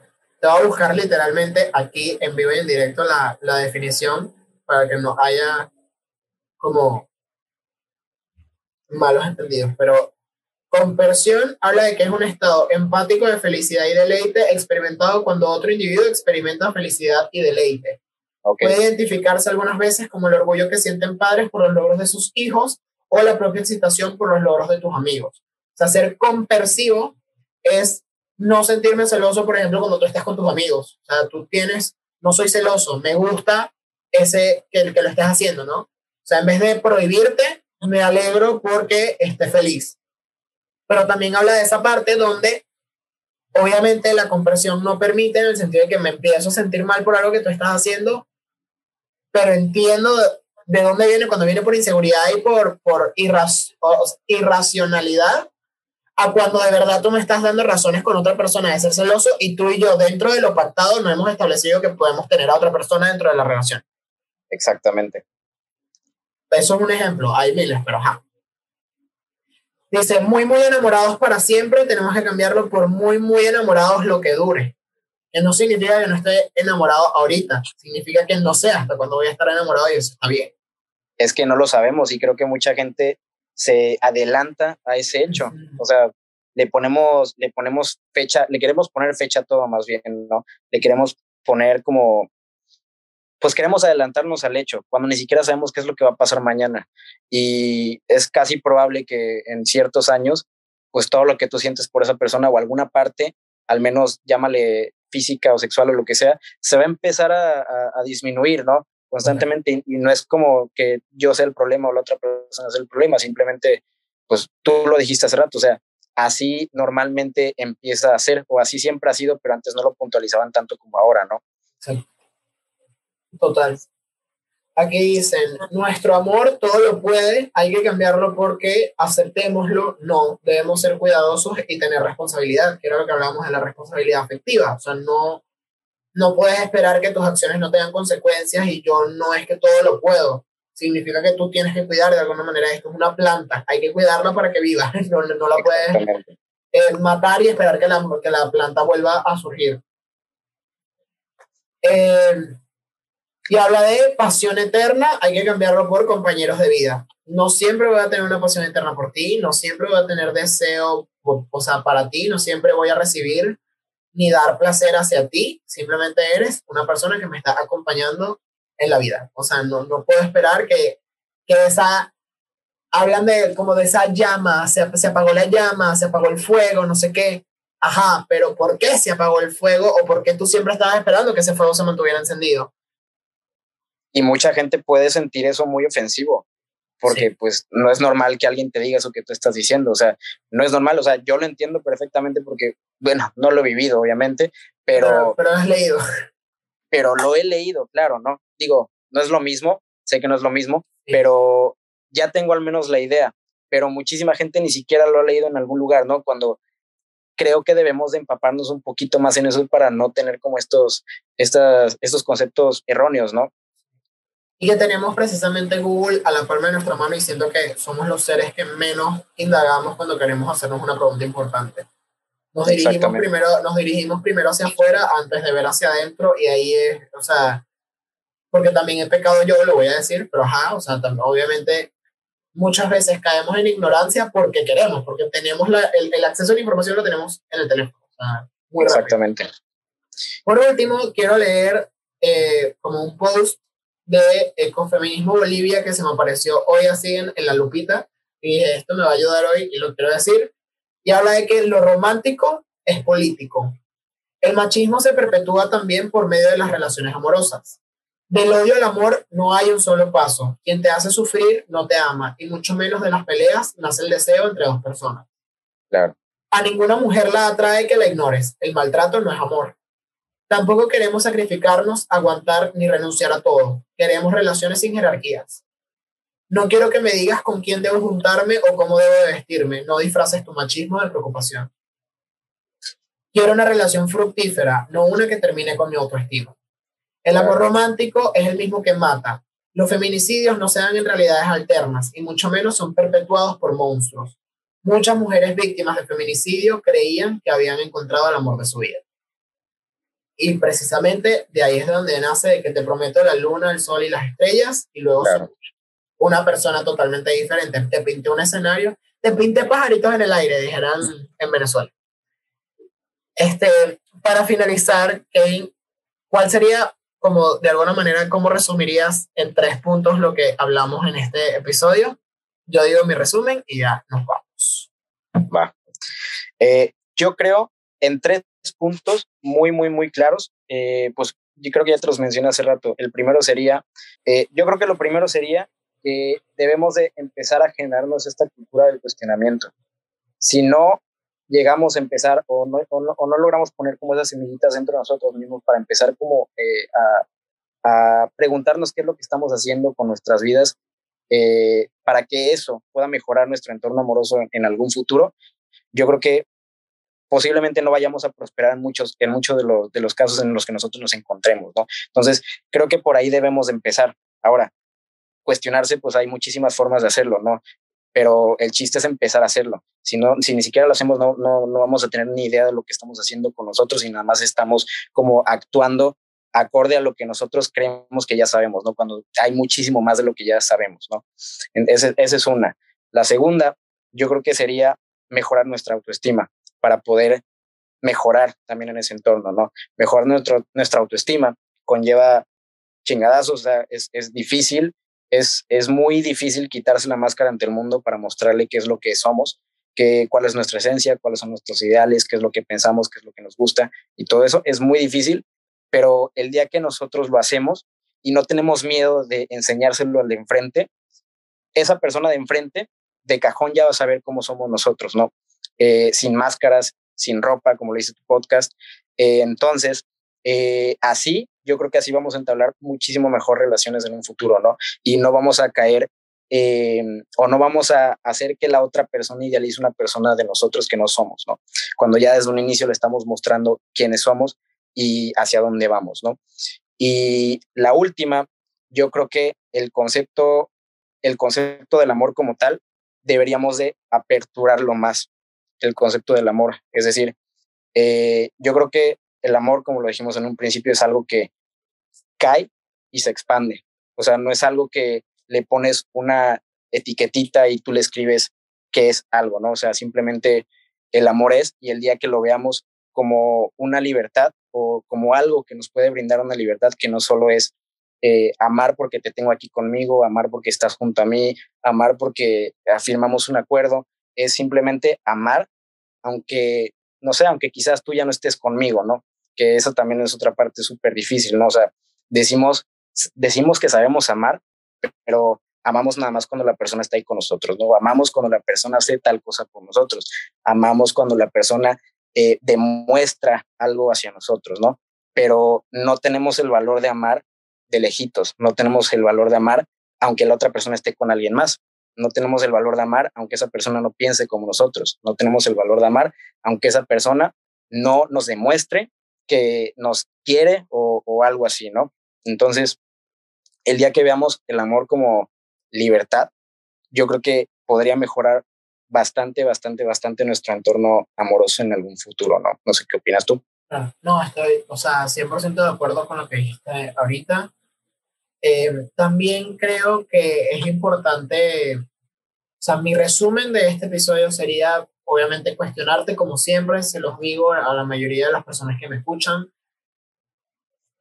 te voy a buscar literalmente aquí en vivo y en directo la, la definición para que no haya como malos entendidos. Pero compersión habla de que es un estado empático de felicidad y deleite experimentado cuando otro individuo experimenta felicidad y deleite. Puede identificarse algunas veces como el orgullo que sienten padres por los logros de sus hijos o la propia excitación por los logros de tus amigos. O sea, ser compersivo es no sentirme celoso, por ejemplo, cuando tú estás con tus amigos. O sea, tú tienes, no soy celoso, me gusta ese que, que lo estés haciendo, ¿no? O sea, en vez de prohibirte, me alegro porque estés feliz. Pero también habla de esa parte donde obviamente la compresión no permite en el sentido de que me empiezo a sentir mal por algo que tú estás haciendo, pero entiendo de, dónde viene, cuando viene por inseguridad y por, por irracionalidad, a cuando de verdad tú me estás dando razones con otra persona de ser celoso y tú y yo dentro de lo pactado no hemos establecido que podemos tener a otra persona dentro de la relación. Exactamente. Eso es un ejemplo, hay miles, pero ajá. Dice, muy, muy enamorados para siempre, tenemos que cambiarlo por muy, muy enamorados lo que dure. Que no significa que no esté enamorado ahorita, significa que no sé hasta cuando voy a estar enamorado y eso está bien. Es que no lo sabemos y creo que mucha gente se adelanta a ese hecho. O sea, le ponemos, le ponemos fecha, le queremos poner fecha a todo más bien, ¿no? Le queremos poner como, pues queremos adelantarnos al hecho, cuando ni siquiera sabemos qué es lo que va a pasar mañana. Y es casi probable que en ciertos años, pues todo lo que tú sientes por esa persona o alguna parte, al menos llámale física o sexual o lo que sea, se va a empezar a, a disminuir, ¿no? Constantemente y no es como que yo sea el problema o la otra persona sea el problema, simplemente, pues tú lo dijiste hace rato, o sea, así normalmente empieza a ser o así siempre ha sido, pero antes no lo puntualizaban tanto como ahora, ¿no? Sí. Total. Aquí dicen, nuestro amor todo lo puede, hay que cambiarlo porque aceptémoslo, no, debemos ser cuidadosos y tener responsabilidad, que era lo que hablábamos de la responsabilidad afectiva, o sea, no, no puedes esperar que tus acciones no tengan consecuencias y yo no es que todo lo puedo. Significa que tú tienes que cuidar de alguna manera. Esto es una planta, hay que cuidarla para que viva. No, no la puedes eh, matar y esperar que la, que la planta vuelva a surgir. Eh, y habla de pasión eterna, hay que cambiarlo por compañeros de vida. No siempre voy a tener una pasión eterna por ti, no siempre voy a tener deseo, o sea, para ti, no siempre voy a recibir ni dar placer hacia ti, simplemente eres una persona que me está acompañando en la vida. O sea, no, no puedo esperar que, que esa, hablan de como de esa llama, se, se apagó la llama, se apagó el fuego, no sé qué. Ajá, pero ¿por qué se apagó el fuego o por qué tú siempre estabas esperando que ese fuego se mantuviera encendido? Y mucha gente puede sentir eso muy ofensivo porque pues no es normal que alguien te diga eso que tú estás diciendo, o sea, no es normal, o sea, yo lo entiendo perfectamente porque, bueno, no lo he vivido, obviamente, pero... Pero, has leído. Pero lo he leído, claro, ¿no? Digo, no es lo mismo, sé que no es lo mismo, pero ya tengo al menos la idea, pero muchísima gente ni siquiera lo ha leído en algún lugar, ¿no? Cuando creo que debemos de empaparnos un poquito más en eso para no tener como estos, estas, estos conceptos erróneos, ¿no? Y que tenemos precisamente Google a la palma de nuestra mano y siento que somos los seres que menos indagamos cuando queremos hacernos una pregunta importante. Nos dirigimos, primero, nos dirigimos primero hacia afuera antes de ver hacia adentro y ahí es, o sea, porque también he pecado yo, lo voy a decir, pero ajá, o sea, obviamente muchas veces caemos en ignorancia porque queremos, porque tenemos la, el, el, acceso a la información lo tenemos en el teléfono. O sea, muy Exactamente. Por último, quiero leer eh, como un post de Ecofeminismo Bolivia que se me apareció hoy así en, en la lupita y esto me va a ayudar hoy y lo quiero decir. Y habla de que lo romántico es político. El machismo se perpetúa también por medio de las relaciones amorosas. Del odio al amor no hay un solo paso. Quien te hace sufrir no te ama, y mucho menos de las peleas nace el deseo entre dos personas. Claro. A ninguna mujer la atrae que la ignores. El maltrato no es amor. Tampoco queremos sacrificarnos, aguantar ni renunciar a todo. Queremos relaciones sin jerarquías. No quiero que me digas con quién debo juntarme o cómo debo vestirme. No disfraces tu machismo de preocupación. Quiero una relación fructífera, no una que termine con mi autoestima. El amor romántico es el mismo que mata. Los feminicidios no se dan en realidades alternas y mucho menos son perpetuados por monstruos. Muchas mujeres víctimas de feminicidio creían que habían encontrado el amor de su vida. Y precisamente de ahí es de donde nace que te prometo la luna, el sol y las estrellas y luego una persona totalmente diferente. Te pinté un escenario, te pinté pajaritos en el aire, dijeran en Venezuela. Este, para finalizar, Kane, ¿cuál sería como de alguna manera, ¿cómo resumirías en tres puntos lo que hablamos en este episodio? Yo digo mi resumen y ya nos vamos. Va. Eh, yo creo en tres puntos muy, muy, muy claros. Eh, pues yo creo que ya te los mencioné hace rato. El primero sería, eh, yo creo que lo primero sería que debemos de empezar a generarnos esta cultura del cuestionamiento. Si no llegamos a empezar o no, o no, logramos poner como esas semillitas dentro de nosotros mismos para empezar como eh, a, preguntarnos qué es lo que estamos haciendo con nuestras vidas eh, para que eso pueda mejorar nuestro entorno amoroso en, algún futuro, yo creo que posiblemente no vayamos a prosperar en muchos, en muchos de, los, de los casos en los que nosotros nos encontremos, ¿no? Entonces, creo que por ahí debemos de empezar. Ahora, cuestionarse, pues hay muchísimas formas de hacerlo, ¿no? pero el chiste es empezar a hacerlo. Si, no, si ni siquiera lo hacemos, no, no, no vamos a tener ni idea de lo que estamos haciendo con nosotros y nada más estamos como actuando acorde a lo que nosotros creemos que ya sabemos, ¿no? Cuando hay muchísimo más de lo que ya sabemos, ¿no? Esa es una. La segunda, yo creo que sería mejorar nuestra autoestima para poder mejorar también en ese entorno, ¿no? Mejorar nuestro, nuestra autoestima conlleva chingadazos, o sea, es, es difícil, es, es muy difícil quitarse la máscara ante el mundo para mostrarle qué es lo que somos, qué, cuál es nuestra esencia, cuáles son nuestros ideales, qué es lo que pensamos, qué es lo que nos gusta y todo eso es muy difícil, pero el día que nosotros lo hacemos y no tenemos miedo de enseñárselo al de enfrente, esa persona de enfrente de cajón ya va a saber cómo somos nosotros, ¿no? Eh, sin máscaras, sin ropa, como le dice tu podcast. Eh, entonces, eh, así, yo creo que así vamos a entablar muchísimo mejor relaciones en un futuro, ¿no? Y no vamos a caer eh, o no vamos a hacer que la otra persona idealice una persona de nosotros que no somos, ¿no? Cuando ya desde un inicio le estamos mostrando quiénes somos y hacia dónde vamos, ¿no? Y la última, yo creo que el concepto, el concepto del amor como tal, deberíamos de aperturarlo más, el concepto del amor. Es decir, eh, yo creo que el amor, como lo dijimos en un principio, es algo que cae y se expande. O sea, no es algo que le pones una etiquetita y tú le escribes qué es algo, ¿no? O sea, simplemente el amor es y el día que lo veamos como una libertad o como algo que nos puede brindar una libertad que no solo es eh, amar porque te tengo aquí conmigo, amar porque estás junto a mí, amar porque afirmamos un acuerdo, es simplemente amar, aunque, no sé, aunque quizás tú ya no estés conmigo, ¿no? que eso también es otra parte súper difícil, ¿no? O sea, decimos, decimos que sabemos amar, pero amamos nada más cuando la persona está ahí con nosotros, ¿no? Amamos cuando la persona hace tal cosa por nosotros, amamos cuando la persona eh, demuestra algo hacia nosotros, ¿no? Pero no tenemos el valor de amar de lejitos, no tenemos el valor de amar aunque la otra persona esté con alguien más, no tenemos el valor de amar aunque esa persona no piense como nosotros, no tenemos el valor de amar aunque esa persona no nos demuestre que nos quiere o, algo así, ¿no? Entonces, el día que veamos el amor como libertad, yo creo que podría mejorar bastante, bastante, bastante nuestro entorno amoroso en algún futuro, ¿no? No sé qué opinas tú. Ah, no, estoy, o sea, 100% de acuerdo con lo que dijiste ahorita. Eh, también creo que es importante, o sea, mi resumen de este episodio sería obviamente cuestionarte como siempre, se los digo a la mayoría de las personas que me escuchan,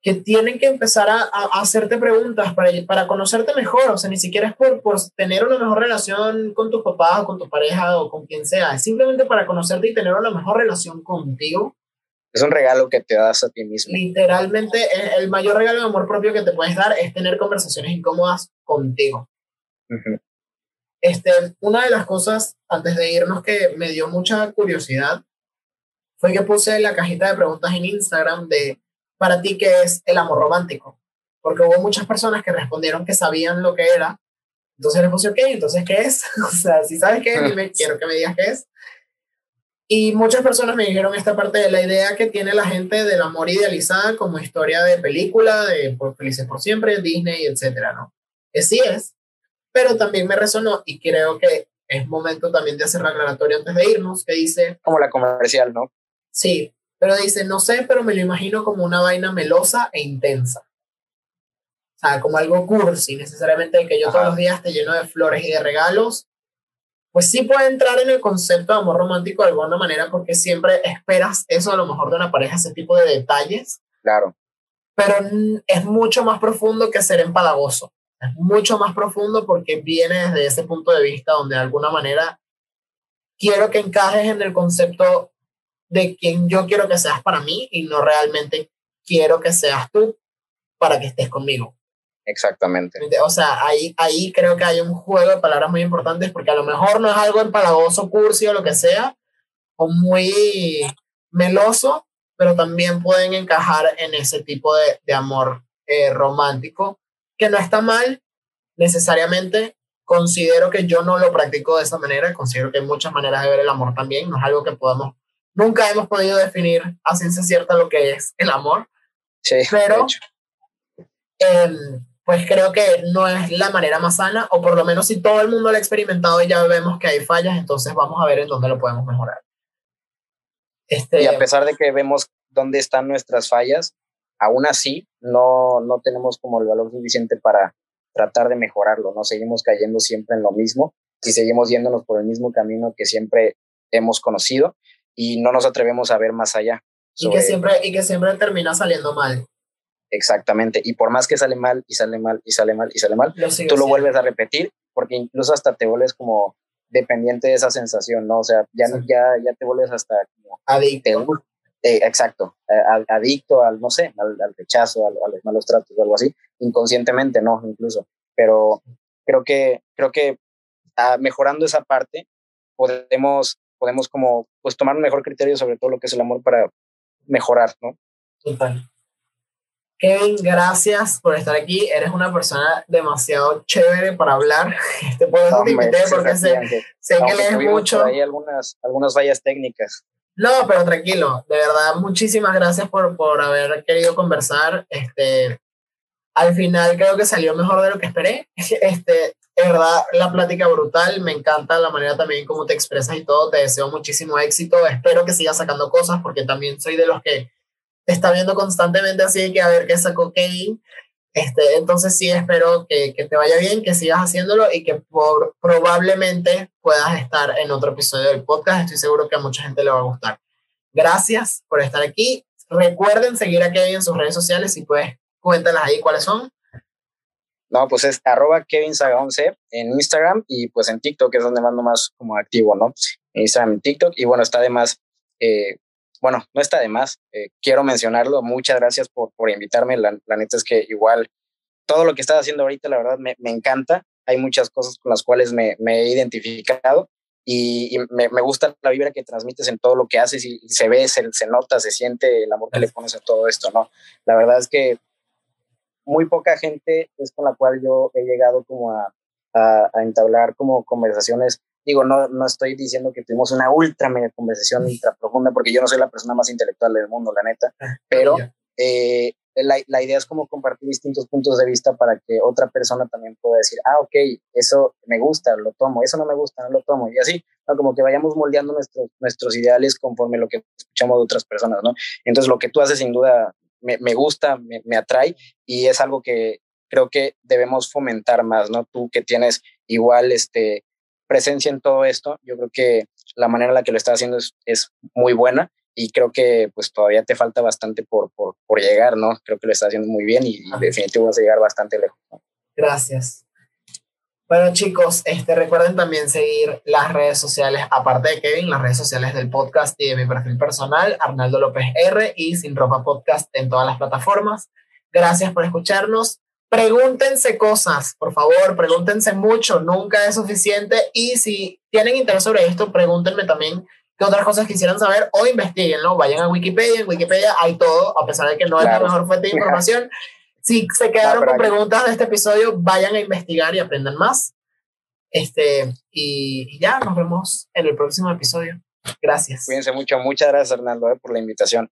que tienen que empezar a, hacerte preguntas para, para conocerte mejor, o sea, ni siquiera es por, por tener una mejor relación con tus papás o con tu pareja o con quien sea, es simplemente para conocerte y tener una mejor relación contigo. Es un regalo que te das a ti mismo. Literalmente, el, mayor regalo de amor propio que te puedes dar es tener conversaciones incómodas contigo. este, una de las cosas, antes de irnos, que me dio mucha curiosidad, fue que puse la cajita de preguntas en Instagram de para ti qué es el amor romántico. Porque hubo muchas personas que respondieron que sabían lo que era. Entonces les puse, ok, entonces ¿qué es? o sea, si sabes qué es, dime, quiero que me digas qué es. Y muchas personas me dijeron esta parte de la idea que tiene la gente del amor idealizada como historia de película, de por Felices por Siempre, Disney, etcétera, ¿no? Que sí es, pero también me resonó y creo que es momento también de hacer la aclaratoria antes de irnos, que dice... Como la comercial, ¿no? Sí, pero dice, no sé, pero me lo imagino como una vaina melosa e intensa. O sea, como algo cursi, necesariamente que yo todos los días esté lleno de flores y de regalos. Pues sí puede entrar en el concepto de amor romántico de alguna manera porque siempre esperas eso a lo mejor de una pareja, ese tipo de detalles. Claro. Pero es mucho más profundo que ser empalagoso. Es mucho más profundo porque viene desde ese punto de vista donde de alguna manera quiero que encajes en el concepto de quien yo quiero que seas para mí y no realmente quiero que seas tú para que estés conmigo. Exactamente. O sea, ahí, ahí creo que hay un juego de palabras muy importantes porque a lo mejor no es algo empalagoso, cursi o lo que sea, o muy meloso, pero también pueden encajar en ese tipo de, de amor eh, romántico, que no está mal necesariamente. Considero que yo no lo practico de esa manera, considero que hay muchas maneras de ver el amor también, no es algo que podamos nunca hemos podido definir a ciencia cierta lo que es el amor. Sí, pero em, pues creo que no es la manera más sana, o por lo menos si todo el mundo lo ha experimentado y ya vemos que hay fallas, entonces vamos a ver en dónde lo podemos mejorar. Este, y a pesar de que vemos dónde están nuestras fallas, aún así no, no tenemos como el valor suficiente para tratar de mejorarlo, ¿no? Seguimos cayendo siempre en lo mismo y seguimos yéndonos por el mismo camino que siempre hemos conocido y no nos atrevemos a ver más allá. Y que, siempre, y que siempre termina saliendo mal. Exactamente. Y por más que sale mal y sale mal y sale mal y sale mal, tú lo vuelves a repetir porque incluso hasta te vuelves como dependiente de esa sensación, ¿no? O sea, ya, ya, ya te vuelves hasta como adicto. Eh, exacto, adicto al, no sé, al, rechazo, a, los malos tratos o algo así, inconscientemente, ¿no? Incluso. Pero creo que, creo que ah, mejorando esa parte podemos podemos como pues tomar un mejor criterio sobre todo lo que es el amor para mejorar, ¿no? Total. Kevin, gracias por estar aquí. Eres una persona demasiado chévere para hablar. Este puedo porque sé, sé que lees mucho. Hay algunas, algunas fallas técnicas. No, pero tranquilo. De verdad, muchísimas gracias por, por haber querido conversar. Este, al final creo que salió mejor de lo que esperé. Este, es verdad, la plática brutal, me encanta la manera también como te expresas y todo, te deseo muchísimo éxito, espero que sigas sacando cosas porque también soy de los que está viendo constantemente así que a ver qué sacó Kevin. Este, entonces sí espero que, que, te vaya bien, que sigas haciéndolo y que por, probablemente puedas estar en otro episodio del podcast. Estoy seguro que a mucha gente le va a gustar. Gracias por estar aquí. Recuerden seguir a Kevin en sus redes sociales y pues cuéntalas ahí cuáles son. No, pues es arroba Kevin Saga 11 en Instagram y pues en TikTok que es donde mando más como activo, ¿no? En Instagram y TikTok. Y bueno, está de más, eh, bueno, no está de más, eh, quiero mencionarlo. Muchas gracias por, por invitarme. La, neta es que igual todo lo que estás haciendo ahorita, la verdad, me, me encanta. Hay muchas cosas con las cuales me, me he identificado y, me, me, gusta la vibra que transmites en todo lo que haces y, se ve, se, se, nota, se siente el amor que le pones a todo esto, ¿no? La verdad es que muy poca gente es con la cual yo he llegado como a, a, entablar como conversaciones. Digo, no, no estoy diciendo que tuvimos una ultra mega conversación ultra profunda, porque yo no soy la persona más intelectual del mundo, la neta, ah, pero eh, la, la, idea es como compartir distintos puntos de vista para que otra persona también pueda decir, ah, ok, eso me gusta, lo tomo, eso no me gusta, no lo tomo, y así, ¿no? como que vayamos moldeando nuestros, nuestros ideales conforme lo que escuchamos de otras personas, ¿no? Entonces, lo que tú haces sin duda me, me gusta, me, me, atrae y es algo que creo que debemos fomentar más, ¿no? Tú que tienes igual este, presencia en todo esto, yo creo que la manera en la que lo estás haciendo es, es muy buena y creo que pues todavía te falta bastante por, por, por llegar, ¿no? Creo que lo estás haciendo muy bien y, definitivamente vas a llegar bastante lejos. Gracias. Bueno chicos, este, recuerden también seguir las redes sociales, aparte de Kevin, las redes sociales del podcast y de mi perfil personal, Arnaldo López R y Sin Ropa Podcast en todas las plataformas. Gracias por escucharnos. Pregúntense cosas, por favor, pregúntense mucho, nunca es suficiente. Y si tienen interés sobre esto, pregúntenme también qué otras cosas quisieran saber o investiguen, ¿no? Vayan a Wikipedia, en Wikipedia hay todo, a pesar de que no es la mejor fuente de información. Si se quedaron con preguntas de este episodio, vayan a investigar y aprendan más. Este, y, ya, nos vemos en el próximo episodio. Gracias. Cuídense mucho. Muchas gracias, Hernando, eh, por la invitación.